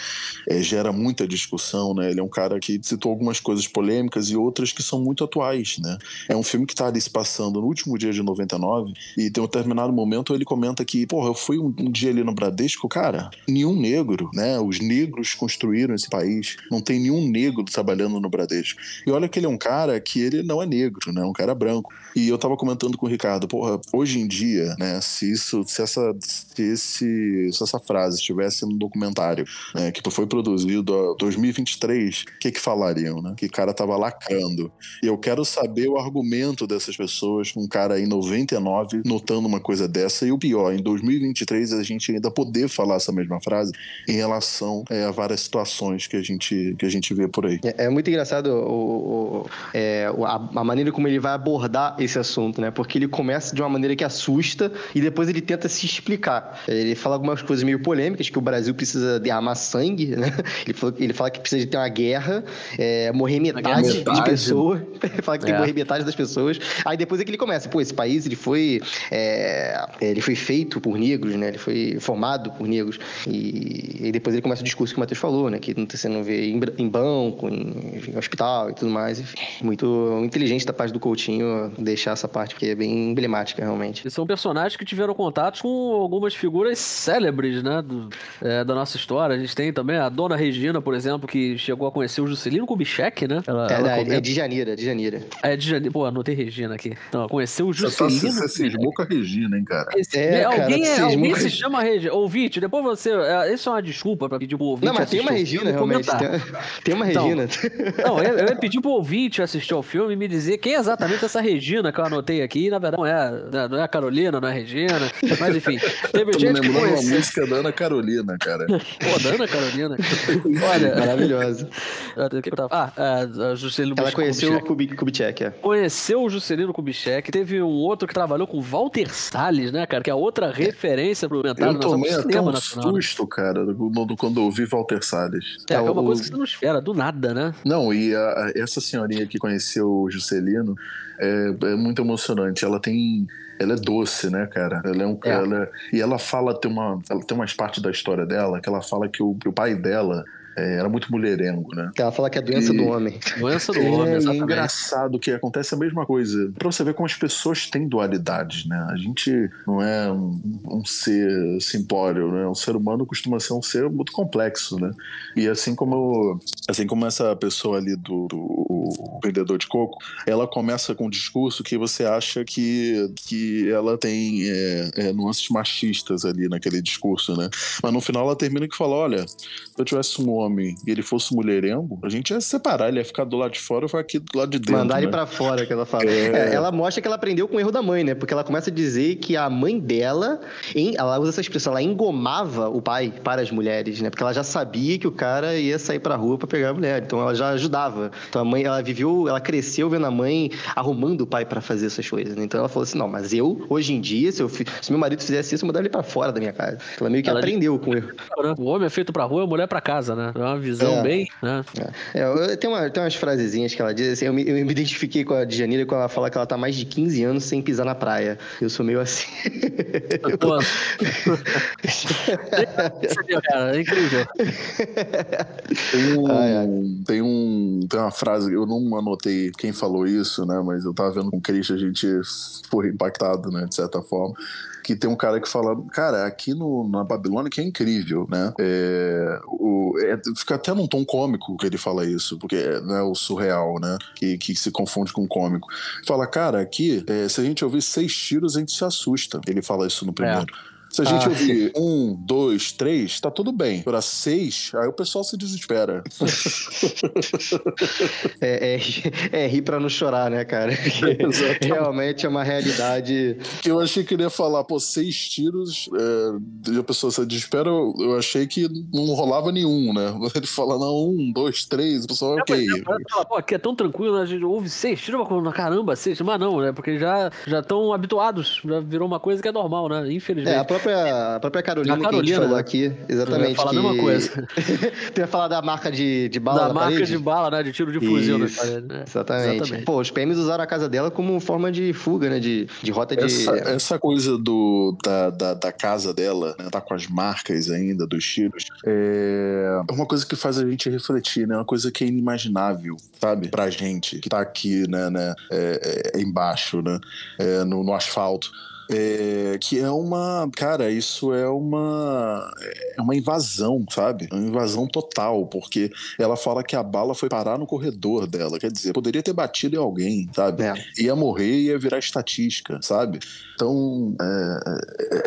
B: É, gera muita discussão, né? Ele é um cara que citou algumas coisas polêmicas e outras que são muito atuais, né? É um filme que tá ali se passando no último dia de 99 e tem um determinado momento ele comenta que, porra, eu fui um, um dia ali no Bradesco, cara, nenhum negro, né? Os negros construíram esse país, não tem nenhum negro trabalhando no Bradesco. E olha que ele é um cara que ele não é negro, né? Um cara branco. E eu tava comentando com o Ricardo, porra, hoje em dia, né, se isso, se essa, se esse, se essa frase estivesse no documentário, né, que foi produzido em 2023, o que que falariam, né? Que o cara tava lacrando. E eu quero saber o argumento dessas pessoas, um cara em 99 notando uma coisa dessa, e o pior, em 2023 a gente ainda poder falar essa mesma frase em relação é, a várias situações que a gente, que a gente vê por aí.
D: É, é muito engraçado o, o, é, a, a, maneira como ele vai abordar esse assunto, né? Porque ele começa de uma maneira que assusta e depois ele tenta se explicar. Ele fala algumas coisas meio polêmicas, que o Brasil precisa derramar sangue, [LAUGHS] né? Ele fala, ele fala que precisa de ter uma guerra, é, morrer metade, metade, de pessoas. [LAUGHS] ele fala que tem que é. morrer metade das pessoas. Aí depois é que ele começa, pô, esse país ele foi, é, ele foi feito por negros, né? Ele foi formado por negros. E, e depois ele começa o discurso que o Matheus falou, né? Que você não vê em, em banco, em, em hospital e tudo mais. Enfim, muito inteligente da parte do Coutinho deixar essa parte que é bem emblemática, realmente.
C: E são personagens que tiveram contatos com algumas figuras célebres, né? Do, é, da nossa história. A gente tem também a Dona Regina, por exemplo, que chegou a conhecer o Juscelino Kubitschek, né?
D: Ela, é, ela é de Janeiro, é de Janeiro.
C: É de Janeiro. Pô, anotei Regina aqui. Então, conheceu o Juscelino.
B: Você, tá, você cismou com a Regina, hein, cara?
C: Esse, é, alguém, cara, é, alguém se chama Regina. Ouvinte, depois você. É, isso é uma desculpa pra pedir pro ouvinte.
D: Não, mas tem uma Regina, realmente. Tem, tem, uma então, Regina.
C: Não, eu, eu ia pedir pro ouvinte assistir ao filme e me dizer quem é exatamente essa Regina que eu anotei aqui. E, na verdade, não é, né, não é a Carolina, não é a Regina. Mas enfim, [LAUGHS] teve
B: Tô
C: gente
B: me lembrando uma música da Ana Carolina, cara. [LAUGHS]
C: Pô, da Ana Carolina. Olha.
D: Maravilhosa. [LAUGHS]
C: Ah, a Juscelino
D: Ela conheceu o Kubitschek, é.
C: Conheceu o Juscelino Kubitschek. Teve um outro que trabalhou com Walter Salles, né, cara? Que é outra referência pro
B: mental Eu tomei até um nacional, né? susto, cara, quando eu ouvi Walter Salles.
C: É, é uma coisa que você não espera, do nada, né?
B: Não, e a, essa senhorinha que conheceu o Juscelino é, é muito emocionante. Ela tem ela é doce, né, cara? Ela é um, é. Ela, é, e ela fala, tem uma, ela tem umas partes da história dela que ela fala que o, que o pai dela é, era muito mulherengo, né?
D: Ela fala que é doença e... do homem.
C: Doença do é, homem, exatamente.
B: É engraçado que acontece a mesma coisa. Pra você ver como as pessoas têm dualidades, né? A gente não é um, um ser simplório, né? Um ser humano costuma ser um ser muito complexo, né? E assim como, assim como essa pessoa ali do, do vendedor de coco, ela começa com um discurso que você acha que, que ela tem é, é, nuances machistas ali naquele discurso, né? Mas no final ela termina que fala, olha, se eu tivesse um homem homem e ele fosse mulherengo, a gente ia separar, ele ia ficar do lado de fora e ficar aqui do lado de dentro.
D: Mandar
B: né?
D: ele pra fora, que ela fala. É... É, ela mostra que ela aprendeu com o erro da mãe, né? Porque ela começa a dizer que a mãe dela, em, ela usa essa expressão, ela engomava o pai para as mulheres, né? Porque ela já sabia que o cara ia sair pra rua para pegar a mulher, então ela já ajudava. Então a mãe, ela viveu, ela cresceu vendo a mãe arrumando o pai para fazer essas coisas, né? Então ela falou assim: não, mas eu, hoje em dia, se, eu, se meu marido fizesse isso, eu mandava ele pra fora da minha casa. Ela meio que ela aprendeu com o erro.
C: O homem é feito pra rua, a mulher pra casa, né? É uma visão é. bem né?
D: É, é tem, uma, tem umas frasezinhas que ela diz, assim, eu me, eu me identifiquei com a Djanira quando ela fala que ela tá mais de 15 anos sem pisar na praia. Eu sou meio assim.
C: Pô. cara, é incrível.
B: Tem um, ai, ai. tem um. Tem uma frase, eu não anotei quem falou isso, né? Mas eu tava vendo com o Christian, a gente foi impactado, né? De certa forma que tem um cara que fala, cara, aqui no, na Babilônia que é incrível, né? É, o, é, fica até num tom cômico que ele fala isso, porque é né, o surreal, né? Que, que se confunde com cômico. Fala, cara, aqui, é, se a gente ouvir seis tiros, a gente se assusta. Ele fala isso no primeiro. Se a gente ah, ouvir um, dois, três, tá tudo bem. Para seis, aí o pessoal se desespera. [LAUGHS]
D: é, é, é, rir pra não chorar, né, cara? [LAUGHS] realmente é uma realidade.
B: Que eu achei que ele ia falar, pô, seis tiros, é, e a pessoa se desespera, eu, eu, achei que não rolava nenhum, né? [LAUGHS] Ele fala, não, um, dois, três, o pessoal, é, ok.
C: Pô, aqui é tão tranquilo, né? a gente ouve seis tiros, caramba, seis, mas não, né? Porque já estão habituados, já virou uma coisa que é normal, né? Infelizmente.
D: É, a própria, a própria Carolina, a Carolina que falou né? aqui, exatamente.
C: falar que... a mesma coisa. [LAUGHS]
D: tu ia falar da marca de, de bala
C: Da marca parede? de bala, né? De tiro de fuzil
D: Isso, parede, né? exatamente. exatamente. Pô, os PMs usaram a casa dela como forma de fuga, né? De, de rota de.
B: Essa, essa coisa do, da, da, da, casa dela, né? Tá com as marcas ainda dos tiros. É uma coisa que faz a gente refletir, né? Uma coisa que é inimaginável, sabe? Pra gente que tá aqui, né? né é, é, embaixo, né? É, no, no asfalto É, que é uma. Cara, isso é uma. É uma invasão, sabe? Uma invasão total, porque ela fala que a bala foi parar no corredor dela. Quer dizer, poderia ter batido em alguém, sabe?
D: É.
B: Ia morrer e ia virar estatística, sabe? Então, é,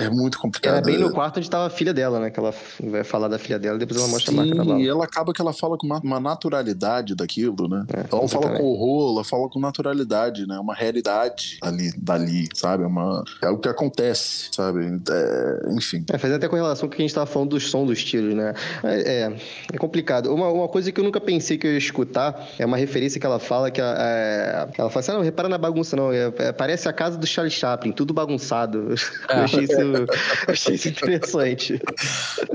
B: é- é muito complicado.
D: Era bem no quarto onde tava a filha dela, né? Que ela vai falar da filha dela, depois ela mostra a
B: Sim,
D: marca da bala.
B: e ela acaba que ela fala com uma, uma naturalidade daquilo, né?
D: É,
B: ela fala com horror, ela fala com naturalidade, né? Uma realidade ali, dali, sabe? É, uma, é o que acontece, sabe? É, enfim.
D: É, faz até com relação com o que a gente tava falando do som dos tiros, né? É, é, é complicado. Uma, uma coisa que eu nunca pensei que eu ia escutar é uma referência que ela fala que a- é, ela fala assim: ah, não, repara na bagunça, não. É, é, parece a casa do Charlie Chaplin, tudo bagunçado. [LAUGHS] Eu achei isso, achei isso interessante.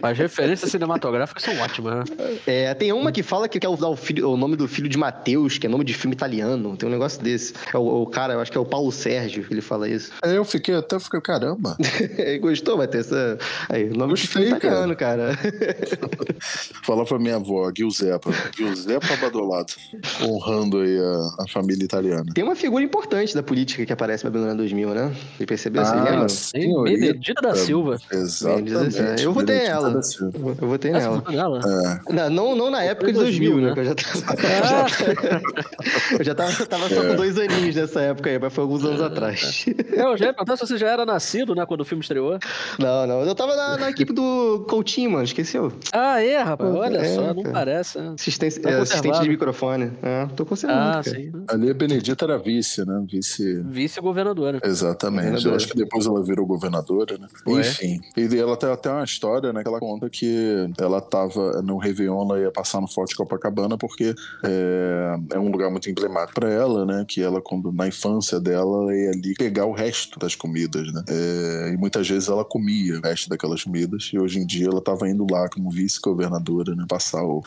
C: As referências cinematográficas são ótimas, né?
D: É, tem uma que fala que quer usar o, filho- o nome do filho de Mateus, que é nome de filme italiano. Tem um negócio desse. É o, o cara, eu acho que é o Paulo Sérgio que ele fala isso.
B: Eu fiquei até, fiquei, caramba. [LAUGHS]
D: Gostou, Matheus? Aí, nome de
B: Gostei,
D: filme italiano, cara. [LAUGHS]
B: Fala pra minha avó, Giuseppa. Giuseppa Badolato. Honrando aí a, a família italiana.
D: Tem uma figura importante da política que aparece na Babilônia 2000, né? Você percebeu?
B: Ah,
D: lembra?
B: sim.
C: Benedita da Silva.
B: Exatamente.
D: Eu votei
B: Benedita
D: nela.
B: da Silva.
D: Eu votei nela.
B: É.
D: Não, não, não na época de 2000, né? que [LAUGHS] Eu já tava, eu já tava, eu tava só
B: É.
D: com dois aninhos nessa época aí, mas foi alguns anos atrás.
C: Eu já ia perguntar se você já era nascido, né, quando o filme estreou.
D: Não, não. Eu tava na, na equipe do Coutinho, mano. Esqueceu?
C: Ah, é, rapaz. Olha
D: É,
C: só, não
D: cara.
C: parece. né?
D: Assistência,
C: Tá
D: é, assistente de microfone. É, tô conservando.
C: Ah,
D: cara.
C: sim.
B: Ali a Benedita era vice, né? Vice.
C: Vice-governadora.
B: Exatamente.
D: Governadora.
B: Eu acho que depois ela virou governadora, né?
C: Ué.
B: Enfim. E ela tem até uma história, né? Que ela conta que ela tava no Réveillon, ela ia passar no Forte Copacabana porque é, é um lugar muito emblemático pra ela, né? Que ela, quando na infância dela, ela ia ali pegar o resto das comidas, né? É, e muitas vezes ela comia o resto daquelas comidas. E hoje em dia ela tava indo lá como vice-governadora, né? Passar o,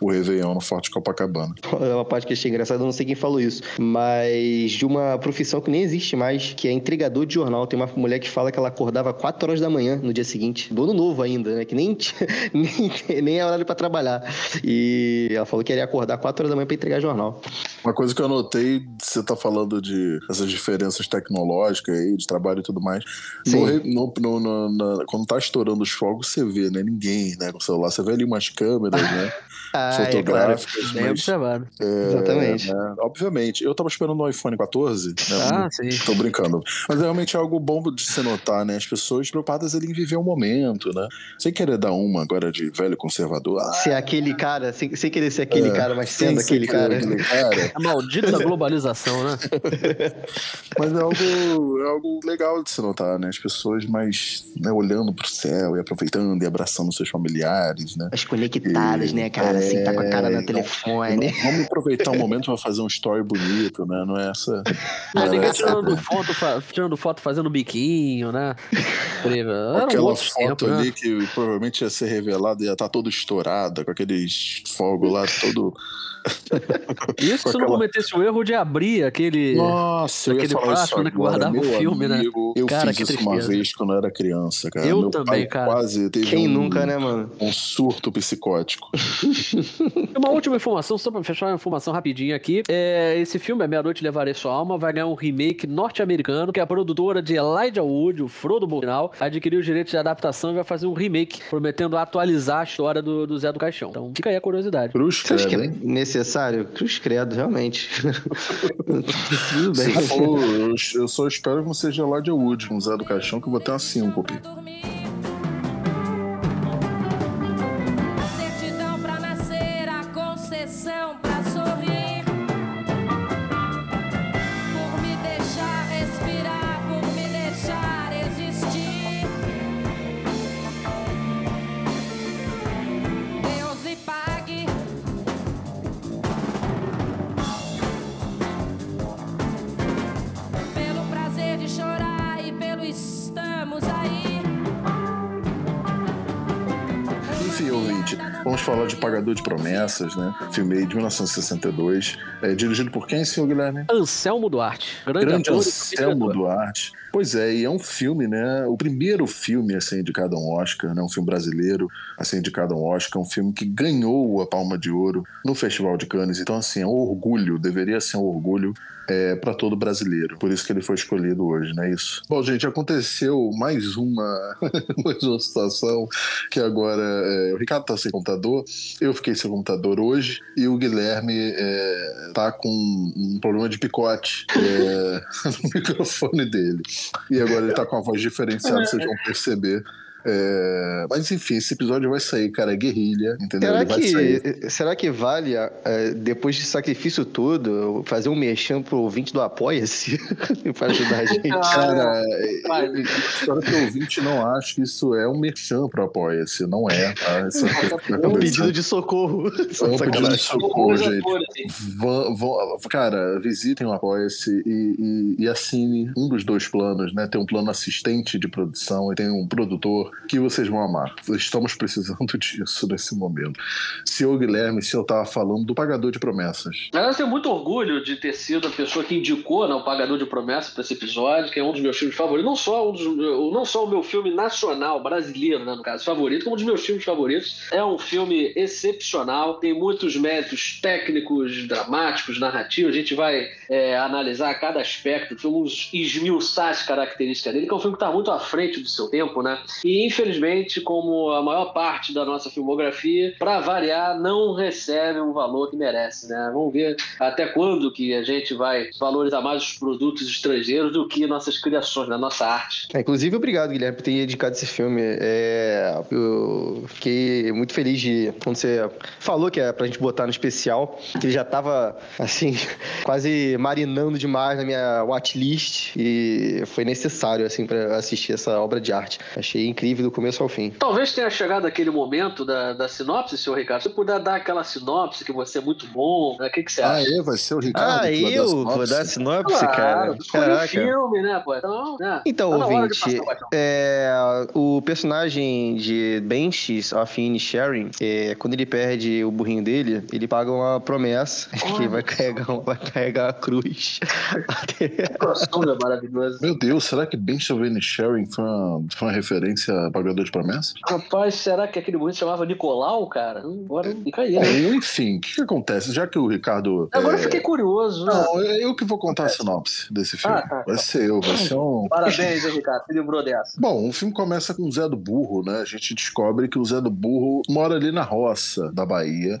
B: o Réveillon no Forte Copacabana.
D: É uma parte que achei engraçada, eu não sei quem falou isso, mas de uma profissão que nem existe mais, que é entregador de jornal. Tem uma mulher que fala que ela acordava 4 horas da manhã no dia seguinte, do ano novo ainda, né? Que nem, [LAUGHS] nem, nem é horário pra trabalhar. E ela falou que ia acordar 4 horas da manhã pra entregar jornal.
B: Uma coisa que eu notei, você tá falando de essas diferenças tecnológicas aí, de trabalho e tudo mais. No, no- no- no- na- quando tá estourando os fogos, você vê, né? Ninguém, né? Com o celular. Você vê ali umas câmeras, né? [LAUGHS]
D: Ah, é claro.
B: fotográficas, mas,
C: observado.
B: é,
D: Exatamente.
B: né, obviamente. Eu tava esperando o iPhone 14, né?
C: Ah, sim.
B: Tô brincando. Mas é realmente algo bom de se notar, né? As pessoas preocupadas ali em viver o momento, né? Sem querer dar uma agora de velho conservador. Ah,
D: Ser aquele cara, sem, sem querer ser aquele
B: É,
D: cara, mas sendo aquele cara.
B: aquele cara.
C: A maldita globalização, né? [LAUGHS]
B: Mas é algo, é algo legal de se notar, né? As pessoas mais né, olhando pro céu e aproveitando e abraçando seus familiares, né?
D: As conectadas, né, cara?
B: É,
D: Assim, tá com a cara no
B: então,
D: telefone.
B: Vamos aproveitar o momento pra fazer um story bonito, né? Não é essa.
C: Não,
B: não é
C: ninguém
B: essa-
C: tirando foto, fa- tirando foto fazendo biquinho, né? Um
B: Aquela
C: outro
B: foto
C: tempo, né?
B: ali que provavelmente ia ser revelada e ia estar toda estourada, com aqueles fogos lá, todo. [LAUGHS]
C: Isso se não
B: aquela-
C: cometesse o erro de abrir aquele.
B: Nossa,
C: Aquele plástico, né, que guardava o filme, né?
B: amigo, Eu
C: Cara,
B: fiz
C: que
B: isso uma vez quando eu era criança, cara.
C: Eu
B: Meu
C: também,
B: pai
C: cara.
B: Quase teve
D: Quem
B: um,
D: nunca, né, mano?
B: um surto psicótico. [LAUGHS]
C: E [LAUGHS] Uma última informação, só pra fechar uma informação rapidinha aqui. É, esse filme, A Meia-Noite Levarei Sua Alma, vai ganhar um remake norte-americano, que é a produtora de Elijah Wood, o Frodo Bolsonaro, adquiriu os direitos de adaptação e vai fazer um remake, prometendo atualizar a história do, do Zé do Caixão. Então fica aí a curiosidade.
B: Cruz,
D: acha que
B: credo,
D: é necessário? Cruz credo, realmente. [LAUGHS] Tudo
B: Se
D: bem.
B: for, eu, eu só espero que não seja de Wood, um Zé do Caixão, que eu vou ter uma síncope. Vamos falar de Pagador de Promessas, né? Filme de 1962. É, dirigido por quem, senhor Guilherme?
C: Anselmo Duarte. Grande,
B: Grande Anselmo. Duarte. Pois é, e é um filme, né? O primeiro filme a ser indicado a um Oscar, né? Um filme brasileiro a ser indicado a um Oscar, um filme que ganhou a Palma de Ouro no Festival de Cannes. Então, assim, é um orgulho, deveria ser um orgulho é, para todo brasileiro. Por isso que ele foi escolhido hoje, não é isso? Bom, gente, aconteceu mais uma, [LAUGHS] mais uma situação que agora é, o Ricardo tá sem computador, eu fiquei sem computador hoje e o Guilherme é, tá com um problema de picote é, [LAUGHS] no microfone dele. E agora ele tá com a voz diferenciada, vocês vão perceber. É, mas enfim, esse episódio vai sair, cara, é guerrilha, entendeu?
D: Será que, será que vale, é, depois desse sacrifício todo, fazer um mexão pro ouvinte do Apoia-se [LAUGHS] para ajudar a gente?
B: Cara, eu espero que o ouvinte não ache que isso é um merchan pro Apoia-se, não é, tá? Isso
D: É um pedido de socorro.
B: É um pedido de socorro, gente.
C: toda.
B: Vão, vão- cara, visitem o Apoia-se e, e, e assine um dos dois planos, né? Tem um plano assistente de produção e tem um produtor que vocês vão amar. Estamos precisando [LAUGHS] disso nesse momento. Senhor Guilherme, se eu tava falando do pagador de promessas.
C: Eu tenho muito orgulho de ter sido a pessoa que indicou né, o Pagador de Promessa para esse episódio, que é um dos meus filmes favoritos. Não só, um dos, não só o meu filme nacional, brasileiro, né, no caso, favorito, como um dos meus filmes favoritos. É um filme excepcional, tem muitos méritos técnicos, dramáticos, narrativos. A gente vai é, analisar cada aspecto filme, esmiuçar as características dele, que é um filme que está muito à frente do seu tempo, né? E infelizmente, como a maior parte da nossa filmografia, para variar, não recebe o valor que merece, né? Vamos ver até quando que a gente vai valorizar mais os produtos estrangeiros do que nossas criações, da nossa arte.
D: É, inclusive, obrigado, Guilherme, por ter indicado esse filme. É, eu fiquei muito feliz de quando você falou que é pra gente botar no especial, que ele já tava, assim, [LAUGHS] quase marinando demais na minha watchlist e foi necessário, assim, para assistir essa obra de arte. Achei incrível do começo ao fim.
C: Talvez tenha chegado aquele momento da, da sinopse, senhor Ricardo. Se você puder dar aquela sinopse que você é muito bom, né? o que, que você
B: Ah,
C: acha?
B: é? Vai ser o Ricardo
D: Ah, eu vou dar a sinopse,
C: Claro,
D: cara.
C: escolhi o
D: Caraca.
C: filme, né, pô? Então, né?
D: Então,
C: Tá
D: ouvinte,
C: passar o
D: é, o personagem de Benches of Sharing, é, quando ele perde o burrinho dele, ele paga uma promessa [LAUGHS] que vai carregar, vai carregar a cruz. [LAUGHS] Até-
C: crossover maravilhoso.
B: Meu Deus, será que Ben Chauvin Sharing foi uma, foi uma referência a Pagador de Promessas?
C: Rapaz, será que aquele bonito chamava Nicolau, cara? Hum, Agora fica aí, né?
B: Bom, enfim, o que, que acontece? Já que o Ricardo.
C: Agora
B: é,
C: eu fiquei curioso, né?
B: Não, é eu que vou contar a sinopse desse filme.
C: Ah, tá.
B: Vai ser eu, vai ser um.
C: Parabéns, Ricardo? Se livrou dessa.
B: Bom, o filme começa com o Zé do Burro, né? A gente descobre que o Zé do Burro mora ali na roça da Bahia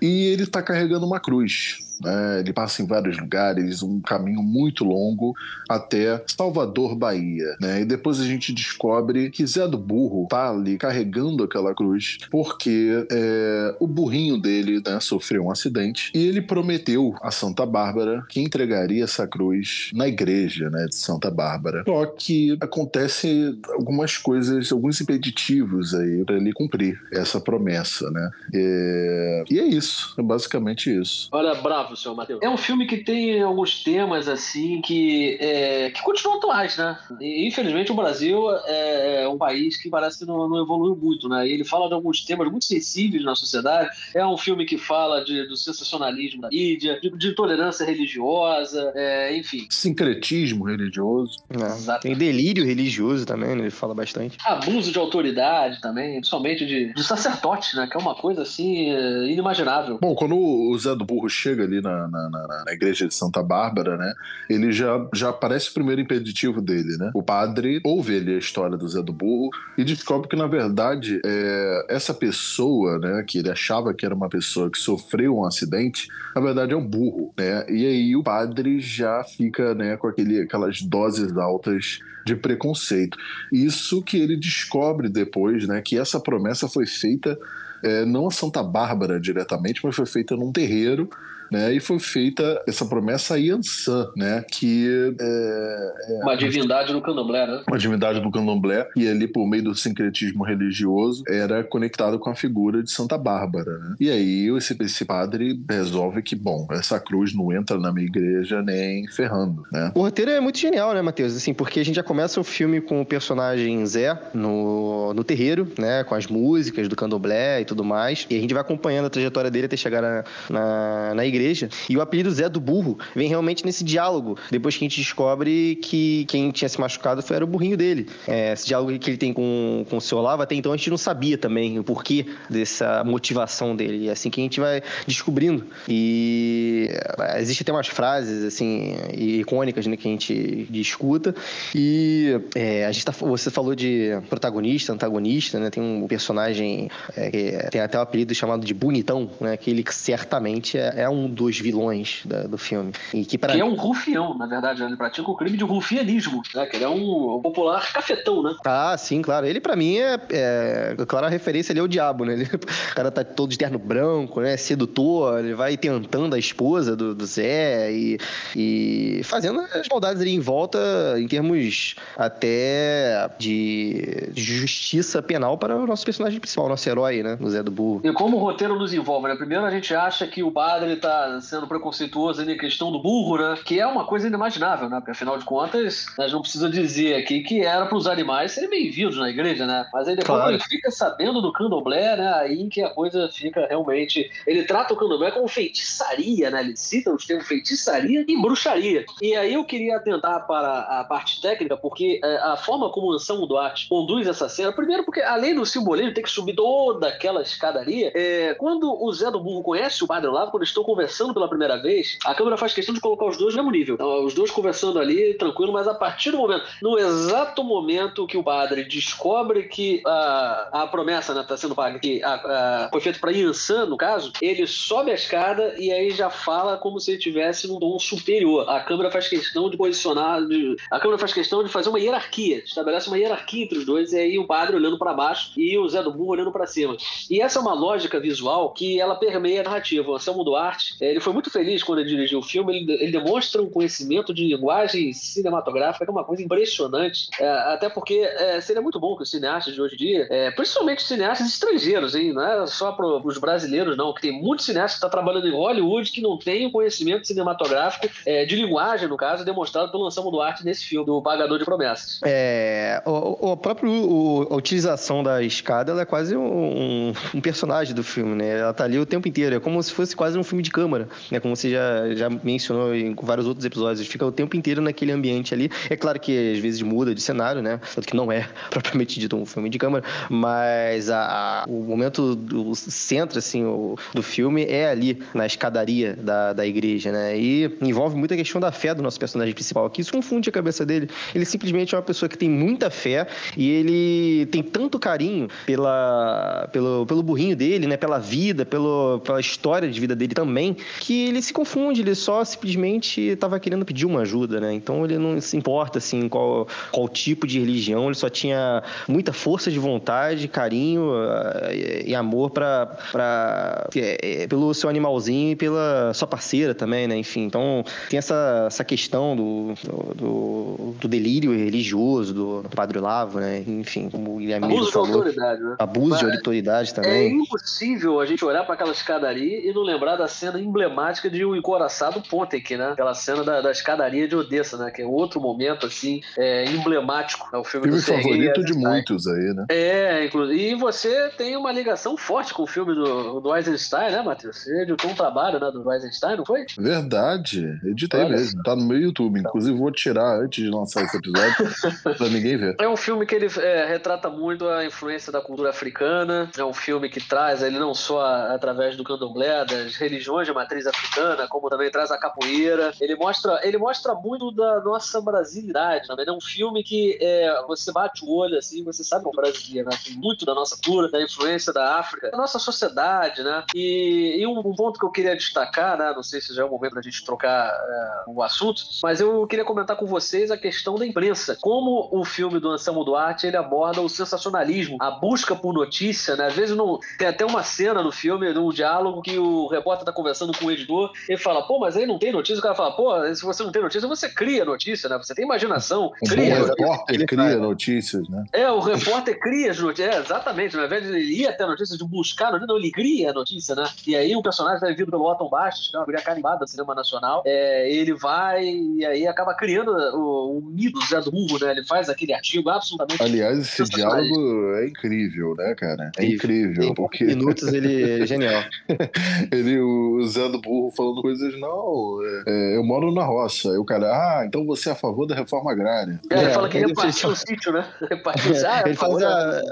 B: e ele tá carregando uma cruz. Né? Ele passa em vários lugares, um caminho muito longo até Salvador, Bahia. Né? E depois a gente descobre que Zé do Burro tá ali carregando aquela cruz porque é, o burrinho dele né, sofreu um acidente e ele prometeu a Santa Bárbara que entregaria essa cruz na igreja né, de Santa Bárbara. Só que acontece algumas coisas, alguns impeditivos aí para ele cumprir essa promessa, né? É, E é isso, é basicamente isso.
C: Olha, bravo, senhor Matheus. É um filme que tem alguns temas, assim, que, é, que continuam atuais, né? E, infelizmente, o Brasil é um país que parece que não, não evoluiu muito, né? E ele fala de alguns temas muito sensíveis na sociedade. É um filme que fala de, do sensacionalismo da mídia, de, de intolerância religiosa, é, enfim.
B: Sincretismo religioso.
C: Exato.
D: Tem delírio religioso também, né? ele fala bastante.
C: Abuso de autoridade também, principalmente de, de sacerdote, né? Que é uma coisa, assim, é, inimaginável.
B: Bom, quando o Zé do Burro chega ali na, na, na- na igreja de Santa Bárbara, né? Ele já, já aparece o primeiro impeditivo dele, né? O padre ouve a história do Zé do Burro e descobre que, na verdade, é, essa pessoa, né? Que ele achava que era uma pessoa que sofreu um acidente, na verdade é um burro, né? E aí o padre já fica, né? Com aquele, aquelas doses altas de preconceito. Isso que ele descobre depois, né? Que essa promessa foi feita é, não a Santa Bárbara diretamente, mas foi feita num terreiro, né? E foi feita essa promessa a Yansan, né? Que é,
C: Uma divindade no candomblé, né?
B: uma divindade do candomblé e ali por meio do sincretismo religioso era conectado com a figura de Santa Bárbara, né? E aí esse, esse padre resolve que, bom, essa cruz não entra na minha igreja nem ferrando, né?
D: O roteiro é muito genial, né, Matheus? Assim, porque a gente já começa o filme com o personagem Zé no, no terreiro, né? Com as músicas do candomblé e tudo mais. E a gente vai acompanhando a trajetória dele até chegar na, na, na igreja. Igreja. E o apelido Zé do Burro vem realmente nesse diálogo, depois que a gente descobre que quem tinha se machucado foi, era o burrinho dele. É, esse diálogo que ele tem com, com o seu Olavo, até então a gente não sabia também o porquê dessa motivação dele. E é assim que a gente vai descobrindo. E é, existe até umas frases, assim, icônicas, né, que a gente escuta. E é, a gente tá, você falou de protagonista, antagonista, né? Tem um personagem é, que tem até o um apelido chamado de Bonitão, né? Que ele certamente é, é um dos vilões da, do filme. E que, pra...
C: que é um rufião, na verdade, né? ele pratica o crime de rufianismo, né? Que ele é um, um popular cafetão, né?
D: Ah, sim, claro. Ele, pra mim, é, é claro, a referência ali é o diabo, né? Ele, [LAUGHS] o cara tá todo de terno branco, né? Sedutor, ele vai tentando a esposa do, do Zé e, e fazendo as maldades ali em volta em termos até de, de justiça penal para o nosso personagem principal, nosso herói, né? O Zé do Burro.
C: E como o roteiro nos envolve, né? Primeiro a gente acha que o padre tá sendo preconceituoso em questão do burro, né? Que é uma coisa inimaginável, né? Porque afinal de contas, gente não precisa dizer aqui que era para os animais serem bem-vindos na igreja, né? Mas aí depois claro. ele fica sabendo do candomblé, né? Aí que a coisa fica realmente. Ele trata o candomblé como feitiçaria, né? Ele cita os termos feitiçaria e bruxaria. E aí eu queria atentar para a parte técnica, porque é, a forma como o Anselmo Duarte conduz essa cena, primeiro porque além do simbolismo, tem que subir toda aquela escadaria. É, quando o Zé do Burro conhece o Padre Olavo, quando eles estão conversando pela primeira vez, a câmera faz questão de colocar os dois no mesmo nível. Então, os dois conversando ali, tranquilo, mas a partir do momento, no exato momento que o padre descobre que a, a promessa né, tá sendo paga, que a, a, foi feita para Yansan, no caso, ele sobe a escada e aí já fala como se ele tivesse num tom superior. A câmera faz questão de posicionar, de, a câmera faz questão de fazer uma hierarquia, estabelece uma hierarquia entre os dois, e aí o padre olhando para baixo e o Zé do Burro olhando para cima. E essa é uma lógica visual que ela permeia a narrativa. O Anselmo Duarte, ele foi muito feliz quando ele dirigiu o filme, ele, ele demonstra um conhecimento de linguagem cinematográfica que é uma coisa impressionante, é, até porque é, seria muito bom que os cineastas de hoje em dia, é, principalmente cineastas estrangeiros, hein, não é só para os brasileiros não, que tem muitos cineastas que estão tá trabalhando em Hollywood que não tem o conhecimento cinematográfico é, de linguagem, no caso, demonstrado pelo Anselmo Duarte nesse filme, do Pagador de Promessas.
D: É, o, o próprio o, a utilização da escada, é quase um, um, personagem do filme, né? Ela tá ali o tempo inteiro, é como se fosse quase um filme de câmera, né? Como você já, já mencionou em vários outros episódios, fica o tempo inteiro naquele ambiente ali. É claro que às vezes muda de cenário, né? Tanto que não é [LAUGHS] propriamente dito um filme de câmera, mas a, a, o momento do centro, assim, o, do filme é ali na escadaria da, da igreja, né? E envolve muita questão da fé do nosso personagem principal, que isso confunde a cabeça dele. Ele simplesmente é uma pessoa que tem muita fé e ele tem tanto carinho pela, pelo, pelo burrinho dele, né? Pela vida, pelo, pela história de vida dele também, que ele se confunde, ele só simplesmente estava querendo pedir uma ajuda, né? Então ele não se importa, assim, qual, qual tipo de religião, ele só tinha muita força de vontade, carinho uh, e amor para é, é, pelo seu animalzinho e pela sua parceira também, né? Enfim, então tem essa, essa questão do, do, do delírio religioso do, do Padre Lavo, né? Enfim, como o Guilherme
C: Abuso
D: falou.
C: de autoridade, né?
D: Abuso Mas de autoridade também.
C: É impossível a gente olhar para aquela escadaria e não lembrar da cena emblemática de O Encoraçado Pontek, né? Aquela cena da, da escadaria de Odessa, né? Que é outro momento, assim, é, emblemático. É o filme,
B: filme
C: do
B: favorito de muitos aí, né?
C: É, inclusive. E você tem uma ligação forte com o filme do, do Eisenstein, né, Matheus? Você editou um trabalho né, do Eisenstein, não foi?
B: Verdade. Editei Olha mesmo. Tá no meu YouTube. Inclusive, vou tirar antes de lançar esse episódio [LAUGHS] pra ninguém ver.
C: É um filme que ele é, retrata muito a influência da cultura africana. É um filme que traz ele não só através do candomblé, das religiões de matriz africana, como também traz a capoeira. Ele mostra, ele mostra muito da nossa brasilidade. Também é um filme que é, você bate o olho assim, você sabe que é brasileiro, né? Muito da nossa cultura, da influência da África, da nossa sociedade, né? E, e um, um, ponto que eu queria destacar, né? Não sei se já é o momento da gente trocar é, o assunto, mas eu queria comentar com vocês a questão da imprensa. Como o filme do Anselmo Duarte ele aborda o sensacionalismo, a busca por notícia, né? Às vezes não, tem até uma cena no filme, num diálogo que o repórter tá conversando com o editor, ele fala, pô, mas aí não tem notícia, o cara fala, pô, se você não tem notícia, você cria notícia, né? Você tem imaginação,
B: um
C: cria.
B: Bom repórter cria notícias, né?
C: É, o repórter cria as notícias, é, exatamente, ao invés de ele ir até a notícia, de buscar notícia, não, ele cria a notícia, né? E aí o personagem vai vindo pelo Otton Bastos, que é uma guria carimbada do cinema nacional, é, ele vai e aí acaba criando o, o mito do Zé do Hugo, né? Ele faz aquele artigo absolutamente...
B: Aliás, esse diálogo é incrível, né, cara? É incrível,
D: em
B: porque...
D: minutos ele é genial. [LAUGHS]
B: ele, o Zé do Burro falando coisas, não, é, é, eu moro na roça. Aí o cara, ah, então você é a favor da reforma agrária.
C: É, ele
D: É,
C: fala que
D: ele
C: repartiu o sítio, né? [LAUGHS] Repartiu o sítio. Ah,
D: ele, fala assim, ah,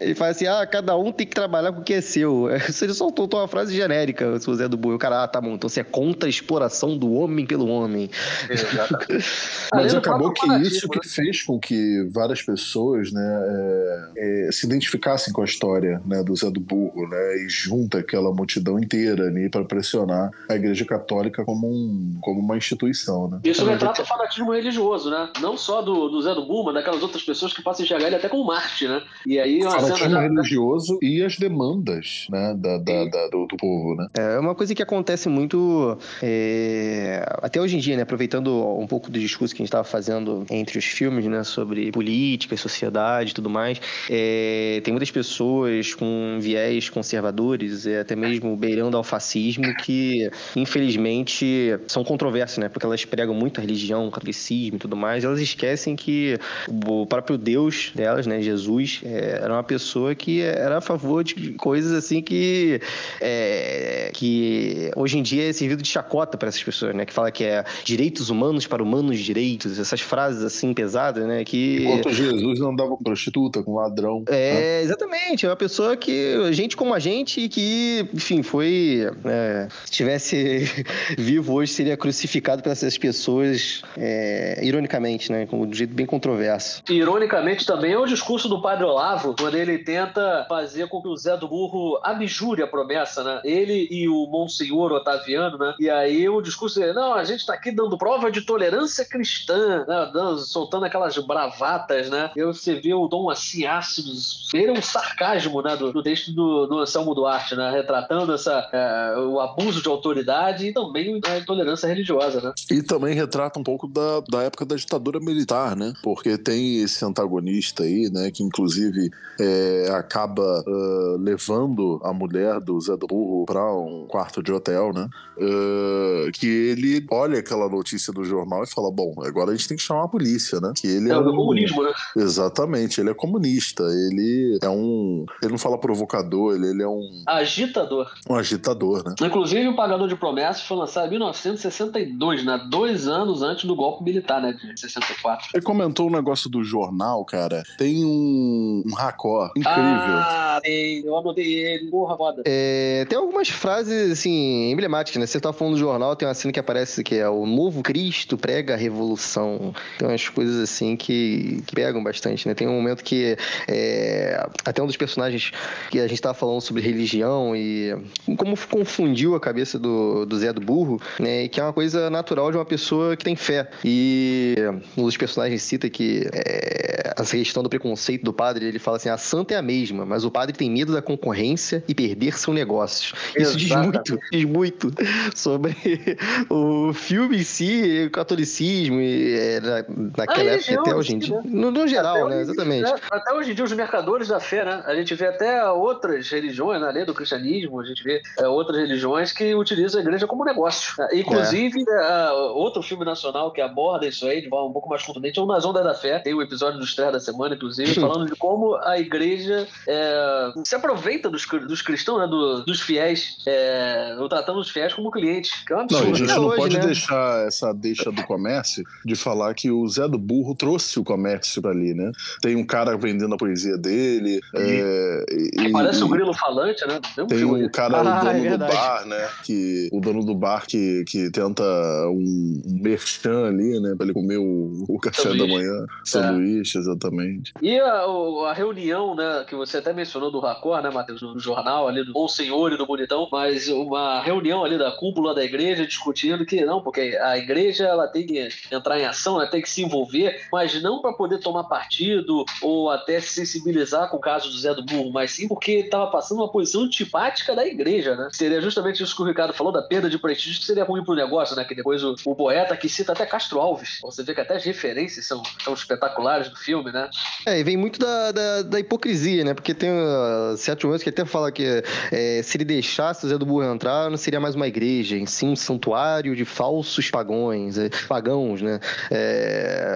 D: ele fala assim: ah, cada um tem que trabalhar com o que é seu. [LAUGHS] Ele só soltou uma frase genérica, se o Zé do Burro. O cara, ah, tá bom, então você é contra a exploração do homem pelo homem.
C: Exatamente. [LAUGHS]
B: Mas acabou que isso
C: né?
B: que fez com que várias pessoas né, é, é, se identificassem com a história né, do Zé do Burro né, e junta aquela multidão inteira ali para pressionar a Igreja Católica como, um, como uma instituição. Né?
C: Isso retrata o fanatismo religioso, né? Não só do, do Zé do Burma, daquelas outras pessoas que passam a enxergar ele até como Marte, né? E aí uma cena
B: Fanatismo
C: já...
B: religioso e as demandas né, da, da- da- do, do povo. Né?
D: É uma coisa que acontece muito é, até hoje em dia, né? Aproveitando um pouco do discurso que a gente estava fazendo entre os filmes, né? Sobre política, sociedade e tudo mais. É, tem muitas pessoas com viés conservadores, é, até mesmo beirando ao fascismo, que infelizmente são controversas, né? Porque elas pregam muito a religião, o catolicismo e tudo mais. Elas esquecem que o próprio Deus delas, né? Jesus, é, era uma pessoa que era a favor de coisas assim que é, que hoje em dia é servido de chacota para essas pessoas, né? Que fala que é direitos humanos para humanos direitos, essas frases assim pesadas, né? Que
B: Enquanto Jesus andava com prostituta, com ladrão. né?
D: é, exatamente. É uma pessoa que, gente como a gente, que, enfim, foi. é, se tivesse [LAUGHS] vivo hoje, seria crucificado por essas pessoas, é, ironicamente, né? Com- um jeito bem controverso.
C: Ironicamente também é o discurso do padre Olavo, quando ele tenta fazer com que o Zé do Burro abjure a promessa, né? Ele e o Monsenhor Otaviano, né? E aí o discurso é, não, a gente tá aqui dando prova de tolerância cristã, né? Soltando aquelas bravatas, né? E você vê o tom assim ácido, ele é um sarcasmo, né? Do, do texto do, do Anselmo Duarte, né? Retratando essa, é, o abuso de autoridade e também a intolerância religiosa, né?
B: E também retrata um pouco da, da época da ditadura militar, né? Porque tem esse antagonista aí, né? Que inclusive é, acaba ah, levando a mulher do Zé do Burro pra um quarto de hotel, né? Ah, que ele olha aquela notícia do jornal e fala: Bom, agora a gente tem que chamar a polícia, né? Que ele
C: É,
B: é,
C: o
B: um...
C: comunismo, né?
B: Exatamente, ele é comunista, ele é um. Ele não fala provocador, ele, ele é um,
C: Agitador.
B: um agitador, né?
C: Inclusive, o Pagador de Promessas foi lançado em 1962, né? Dois anos antes do golpe militar, né? De 64.
B: Ele comentou um negócio do jornal, cara. Tem um, um racó incrível.
C: Ah, tem, eu anotei ele. Porra, foda.
D: É, tem algumas frases, assim, emblemáticas, né? Você tá falando do jornal, tem uma cena que aparece que é o novo Cristo prega a revolução. Tem umas coisas, assim, que, que pegam bastante, né? Tem um momento que é, até um dos personagens que a gente tava falando sobre religião e como confundiu a cabeça do, do Zé do Burro, né? E que é uma coisa natural de uma pessoa que tem fé. E um dos personagens cita que é, essa questão do preconceito do padre, ele fala assim, a santa é a mesma, mas o padre tem medo da concorrência e perder seu negócio. Isso diz muito, diz muito sobre [LAUGHS] o filme em si, o catolicismo, e, é, na, naquela
C: A
D: época até hoje em
C: si,
D: dia.
C: né?
D: No, no geral, né?
C: hoje,
D: Exatamente.
C: né? Até hoje em dia, os mercadores da fé, né? A gente vê até outras religiões, né? além do cristianismo, a gente vê é, outras religiões que utilizam a igreja como negócio. É, Inclusive, é, outro filme nacional que aborda isso aí de forma um pouco mais contundente é o Nas Ondas da Fé. Tem o episódio do Estreia da Semana, inclusive, falando de como a igreja é, se aproveita dos, dos cristãos, né? do- dos fiéis, é, tratando os fiéis como clientes. Que é um
B: Não, e a
C: absurdo,
B: gente
C: né?
B: Não
D: hoje,
B: pode
D: né?
B: deixar essa deixa do comércio de falar que o Zé do Burro trouxe o comércio pra ali, né? Tem um cara vendendo a poesia dele. é, e-
C: Parece
B: e-
C: um grilo falante, né?
B: Tem um cara,
D: Ah,
B: o
D: é
B: dono do bar, né? Que, o dono do bar que, que tenta um, merchan ali, né? Pra ele comer o, o café da
C: Sanduíche.
B: manhã. Sanduíche, exatamente.
C: E a, a reunião, né, que você até mencionou do Racor, né, Matheus, no jornal ali do Bom Senhor e do Bonitão, mas uma reunião ali da cúpula da igreja discutindo que não, porque a igreja ela tem que entrar em ação, ela tem que se envolver, mas não para poder tomar partido ou até se sensibilizar com o caso do Zé do Burro, mas sim porque estava passando uma posição antipática da igreja, né? Seria justamente isso que o Ricardo falou, da perda de prestígio, que seria ruim pro negócio, né? Que depois o, o poeta que cita até Castro Alves. Você vê que até as referências são, são espetaculares do filme, né?
D: É, e vem muito da, da, da hipocrisia, né? Porque tem uh, certos momentos que até fala que é, se ele deixasse o Zé do Burro entrar, não seria mais uma igreja, em sim um santuário de falsos pagões, é, pagãos, né? É,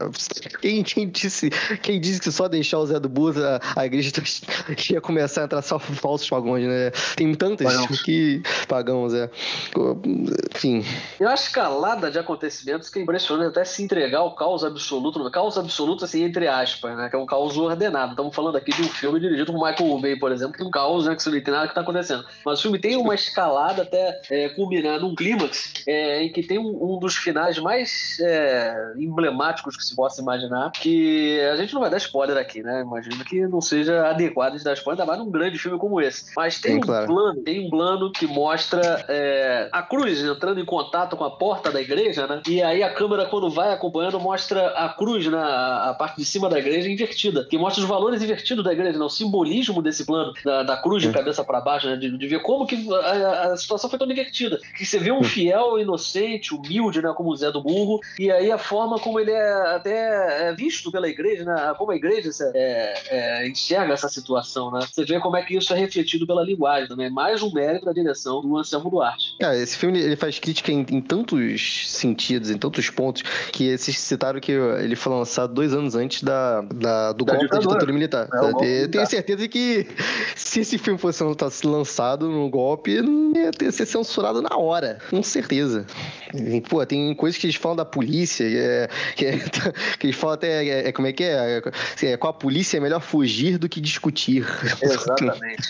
D: quem, quem, disse, quem disse que só deixar o Zé do Burro, a, a igreja [LAUGHS] ia começar a entrar só falsos pagões, né? Tem tantas,
C: Pagãos.
D: Que pagamos, é. Enfim.
C: E a escalada de acontecimentos que é impressionante até se entregar ao caos absoluto. Caos absoluto, assim, entre aspas, né? Que é um caos ordenado. Estamos falando aqui de um filme dirigido por Michael Bay, por exemplo, que é um caos, né? Que você não entende nada que está acontecendo. Mas o filme tem uma escalada até é, culminar num clímax é, em que tem um, um dos finais mais é, emblemáticos que se possa imaginar, que a gente não vai dar spoiler aqui, né? Imagino que não seja adequado de dar spoiler, ainda mais num grande filme como esse. Mas tem
D: Sim,
C: um
D: claro.
C: plano, tem um plano que mostra é, a cruz entrando em contato com a porta da igreja, né? E aí a câmera, quando vai acompanhando, mostra a cruz na a parte de cima da igreja invertida, que mostra os valores invertidos da igreja, né? o simbolismo desse plano da, da cruz de cabeça para baixo, né? De, de ver como que a, a situação foi toda invertida. Que você vê um fiel inocente, humilde, né? Como o Zé do Burro, e aí a forma como ele é até é visto pela igreja, né? Como a igreja é, é, enxerga essa situação, né? Você vê como é que isso é refletido pela linguagem também. Mais um mérito da direção do Anselmo Duarte.
D: Cara, esse filme ele faz crítica em, em tantos sentidos, em tantos pontos, que vocês citaram que ele foi lançado dois anos antes da, da- do
C: Da
D: golpe da
C: ditadura.
D: ditadura militar.
C: É,
D: eu tenho certeza que se esse filme fosse lançado no golpe, não ia ter ser censurado na hora, com certeza. E, pô, tem coisas que eles falam da polícia, que, é, que, é- [LAUGHS] que eles falam até, é, é, como é que é? É, Com a polícia é melhor fugir do que discutir.
C: Exatamente.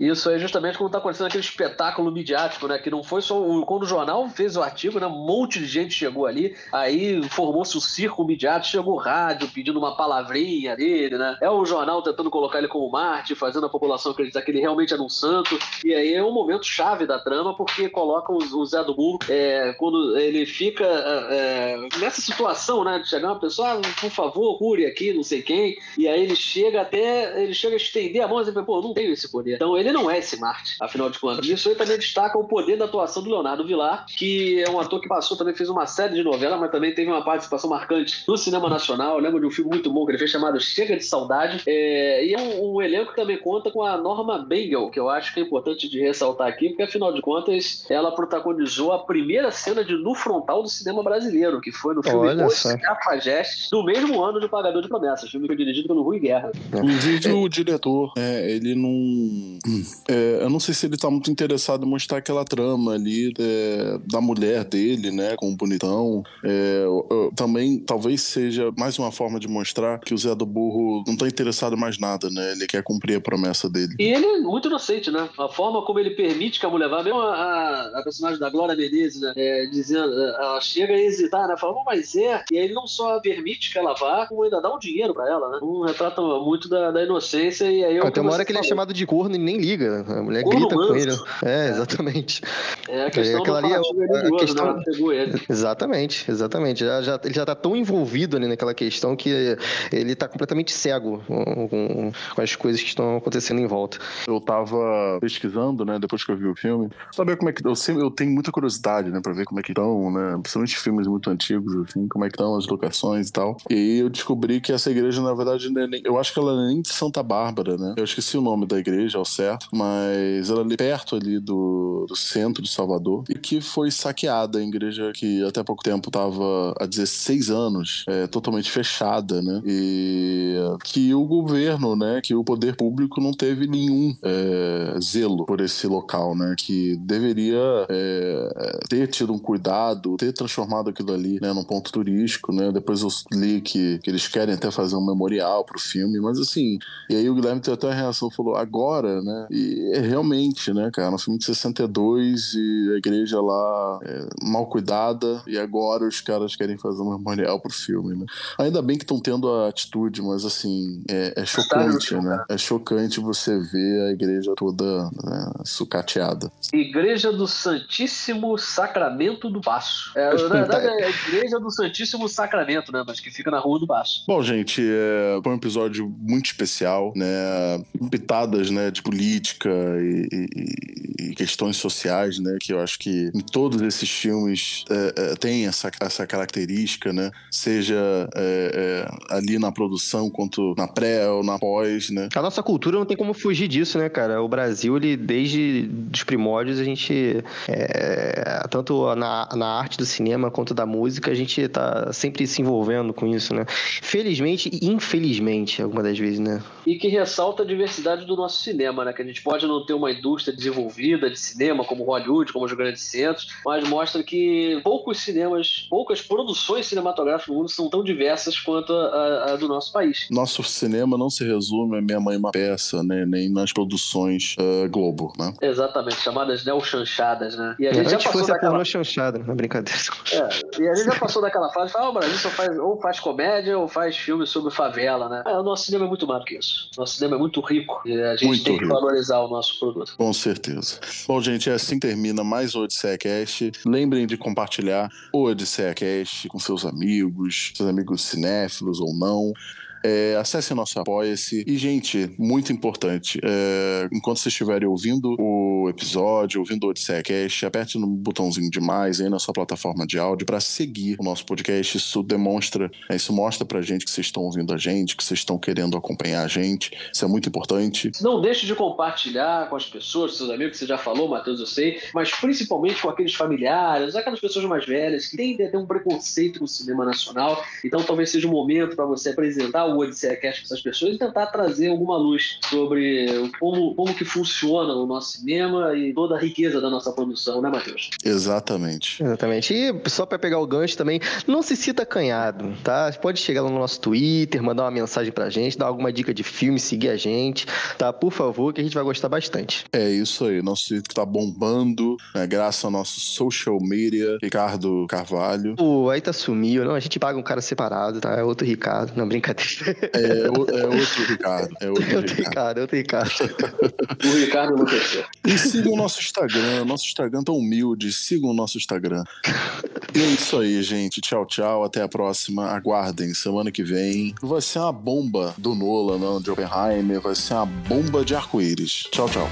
C: [LAUGHS] Isso aí justamente como está acontecendo aquele espetáculo midiático, né? Que não foi só quando o jornal fez o artigo, né? Um monte de gente chegou ali, aí formou-se o circo midiático, chegou o rádio pedindo uma palavrinha dele, né? É o jornal tentando colocar ele como Marte, fazendo a população acreditar que ele realmente era um santo. E aí é um momento chave da trama, porque coloca o, Zé do Burro é, quando ele fica é, é, nessa situação, né? De chegar uma pessoa, ah, por favor, cure aqui, não sei quem. E aí ele chega até. Ele chega a estender a mão e dizer, pô, eu não tenho esse poder. Então ele não é esse Marte, afinal de contas. Isso aí também destaca o poder da atuação do Leonardo Vilar, que é um ator que passou, também fez uma série de novelas, mas também teve uma participação marcante no cinema nacional. Eu lembro de um filme muito bom que ele fez chamado Chega de Saudade. É, e é um, um elenco que também conta com a Norma Bengel, que eu acho que é importante de ressaltar aqui, porque afinal de contas ela protagonizou a primeira cena de nu frontal do cinema brasileiro, que foi no filme
D: Olha
C: Os. Cafajestes, do mesmo ano de Pagador de Promessas, filme que foi dirigido pelo Rui Guerra.
B: Inclusive o diretor, é, ele não. é, eu não sei se ele tá muito interessado em mostrar aquela trama ali é, da mulher dele, né? Com o bonitão. É, eu- eu- também talvez seja mais uma forma de mostrar que o Zé do Burro não tá interessado em mais nada, né? Ele quer cumprir a promessa dele.
C: E ele é muito inocente, né? A forma como ele permite que a mulher vá, mesmo a, a- a personagem da Glória Menezes, né? é, dizendo, é, ela chega a hesitar, né? Fala, "Bom, mas é. E aí ele não só permite que ela vá, como ainda dá um dinheiro pra ela, né? Um retrata muito da, da inocência e aí é o
D: Até uma hora que ele é chamado de corno e nem liga. A mulher
C: Corno
D: grita com
C: manso.
D: ele. [LAUGHS] É, exatamente.
C: É a questão
D: aquela
C: do
D: ali é
C: religioso,
D: questão-
C: né? Ela pegou ele. [LAUGHS]
D: Exatamente, exatamente. Já, já- ele já tá tão envolvido ali naquela questão que ele tá completamente cego com, com- as coisas que estão acontecendo em volta.
B: Eu tava pesquisando, né, depois que eu vi o filme, saber como é que. Eu, sempre, eu tenho muita curiosidade, né, pra ver como é que estão, né, principalmente filmes muito antigos, assim, como é que estão as locações e tal. E aí eu descobri que essa igreja, na verdade, não é nem- eu acho que ela é nem de Santa Bárbara, né. Eu esqueci o nome da igreja ao certo, mas ela é ali perto ali do, do centro de Salvador e que foi saqueada, a igreja que até pouco tempo tava há 16 anos, é, totalmente fechada, né, e que o governo, né, que o poder público não teve nenhum é, zelo por esse local, né, que deveria é, ter tido um cuidado, ter transformado aquilo ali, né, num ponto turístico, né, depois eu li que, que eles querem até fazer um memorial pro filme, mas assim, e aí o Guilherme teve até a reação, falou, agora, né, e realmente, né, cara, um filme de 62 e a igreja lá é, mal cuidada, e agora os caras querem fazer um memorial pro filme, né. Ainda bem que estão tendo a atitude, mas assim, é, é chocante, né? É chocante você ver a igreja toda né, sucateada.
C: Igreja do Santíssimo Sacramento do Baço. É, na verdade, é a Igreja do Santíssimo Sacramento, né? Mas que fica na Rua do Baço.
B: Bom, gente, é, foi um episódio muito especial, né? Pitadas, né, de política e, e- e questões sociais, né? Que eu acho que em todos esses filmes é, é, tem essa, essa característica, né? Seja é, é, ali na produção quanto na pré ou na pós, né?
D: A nossa cultura não tem como fugir disso, né, cara? O Brasil, ele, desde os primórdios, a gente, é, tanto na, na arte do cinema quanto da música, a gente tá sempre se envolvendo com isso, né? Felizmente e infelizmente, algumas das vezes, né?
C: E que ressalta a diversidade do nosso cinema, né? Que a gente pode não ter uma indústria desenvolvida de cinema como Hollywood, como os grandes centros, mas mostra que poucos cinemas, poucas produções cinematográficas no mundo são tão diversas quanto a, a, a do nosso país.
B: Nosso cinema não se resume a Minha Mãe uma Peça, né? nem nas produções uh, Globo, né?
C: Exatamente, chamadas neo-chanchadas, né?
D: E a gente já passou daquela... chanchada, não é brincadeira.
C: É, e a gente já passou daquela fase, fala, ah, o Brasil só faz, ou faz comédia ou faz filmes sobre favela, né? É, o nosso cinema é muito mais do que isso. Nosso cinema é muito rico e a gente muito tem rico. que valorizar o nosso produto.
B: Com certeza. Bom, gente, é assim termina mais o Odisseia Cast. Lembrem de compartilhar o Odisseia Cast com seus amigos, seus amigos cinéfilos ou não. É, acesse nosso Apoia-se. E, gente, muito importante, é, enquanto vocês estiverem ouvindo o episódio, ouvindo o Odisseia aperte no botãozinho de mais aí na sua plataforma de áudio para seguir o nosso podcast. Isso demonstra, é, isso mostra pra gente que vocês estão ouvindo a gente, que vocês estão querendo acompanhar a gente. Isso é muito importante.
C: Não deixe de compartilhar com as pessoas, seus amigos, que você já falou, Matheus, eu sei, mas principalmente com aqueles familiares, aquelas pessoas mais velhas que tendem a ter um preconceito com o cinema nacional. Então talvez seja o um momento para você apresentar o Odisseia Cast com essas pessoas e tentar trazer alguma luz sobre como, como que funciona o nosso cinema e toda a riqueza da nossa produção, né, Matheus?
B: Exatamente.
D: Exatamente. E só para pegar o gancho também, não se cita acanhado, tá? Pode chegar lá no nosso Twitter, mandar uma mensagem pra gente, dar alguma dica de filme, seguir a gente, tá? Por favor, que a gente vai gostar bastante.
B: É isso aí. Nosso Twitter tá bombando, né? Graças ao nosso social media, Ricardo Carvalho.
D: Pô, aí tá sumiu, não? A gente paga um cara separado, tá? É outro Ricardo, não, brincadeira.
B: É, é, outro Ricardo. É outro, é outro Ricardo.
D: É outro Ricardo.
C: o Ricardo enlouqueceu.
B: E sigam o nosso Instagram. Nosso Instagram tá humilde. Sigam o nosso Instagram. E é isso aí, gente. Tchau, tchau. Até a próxima. Aguardem. Semana que vem vai ser uma bomba do Nolan, não, de Oppenheimer. Vai ser uma bomba de arco-íris. Tchau, tchau.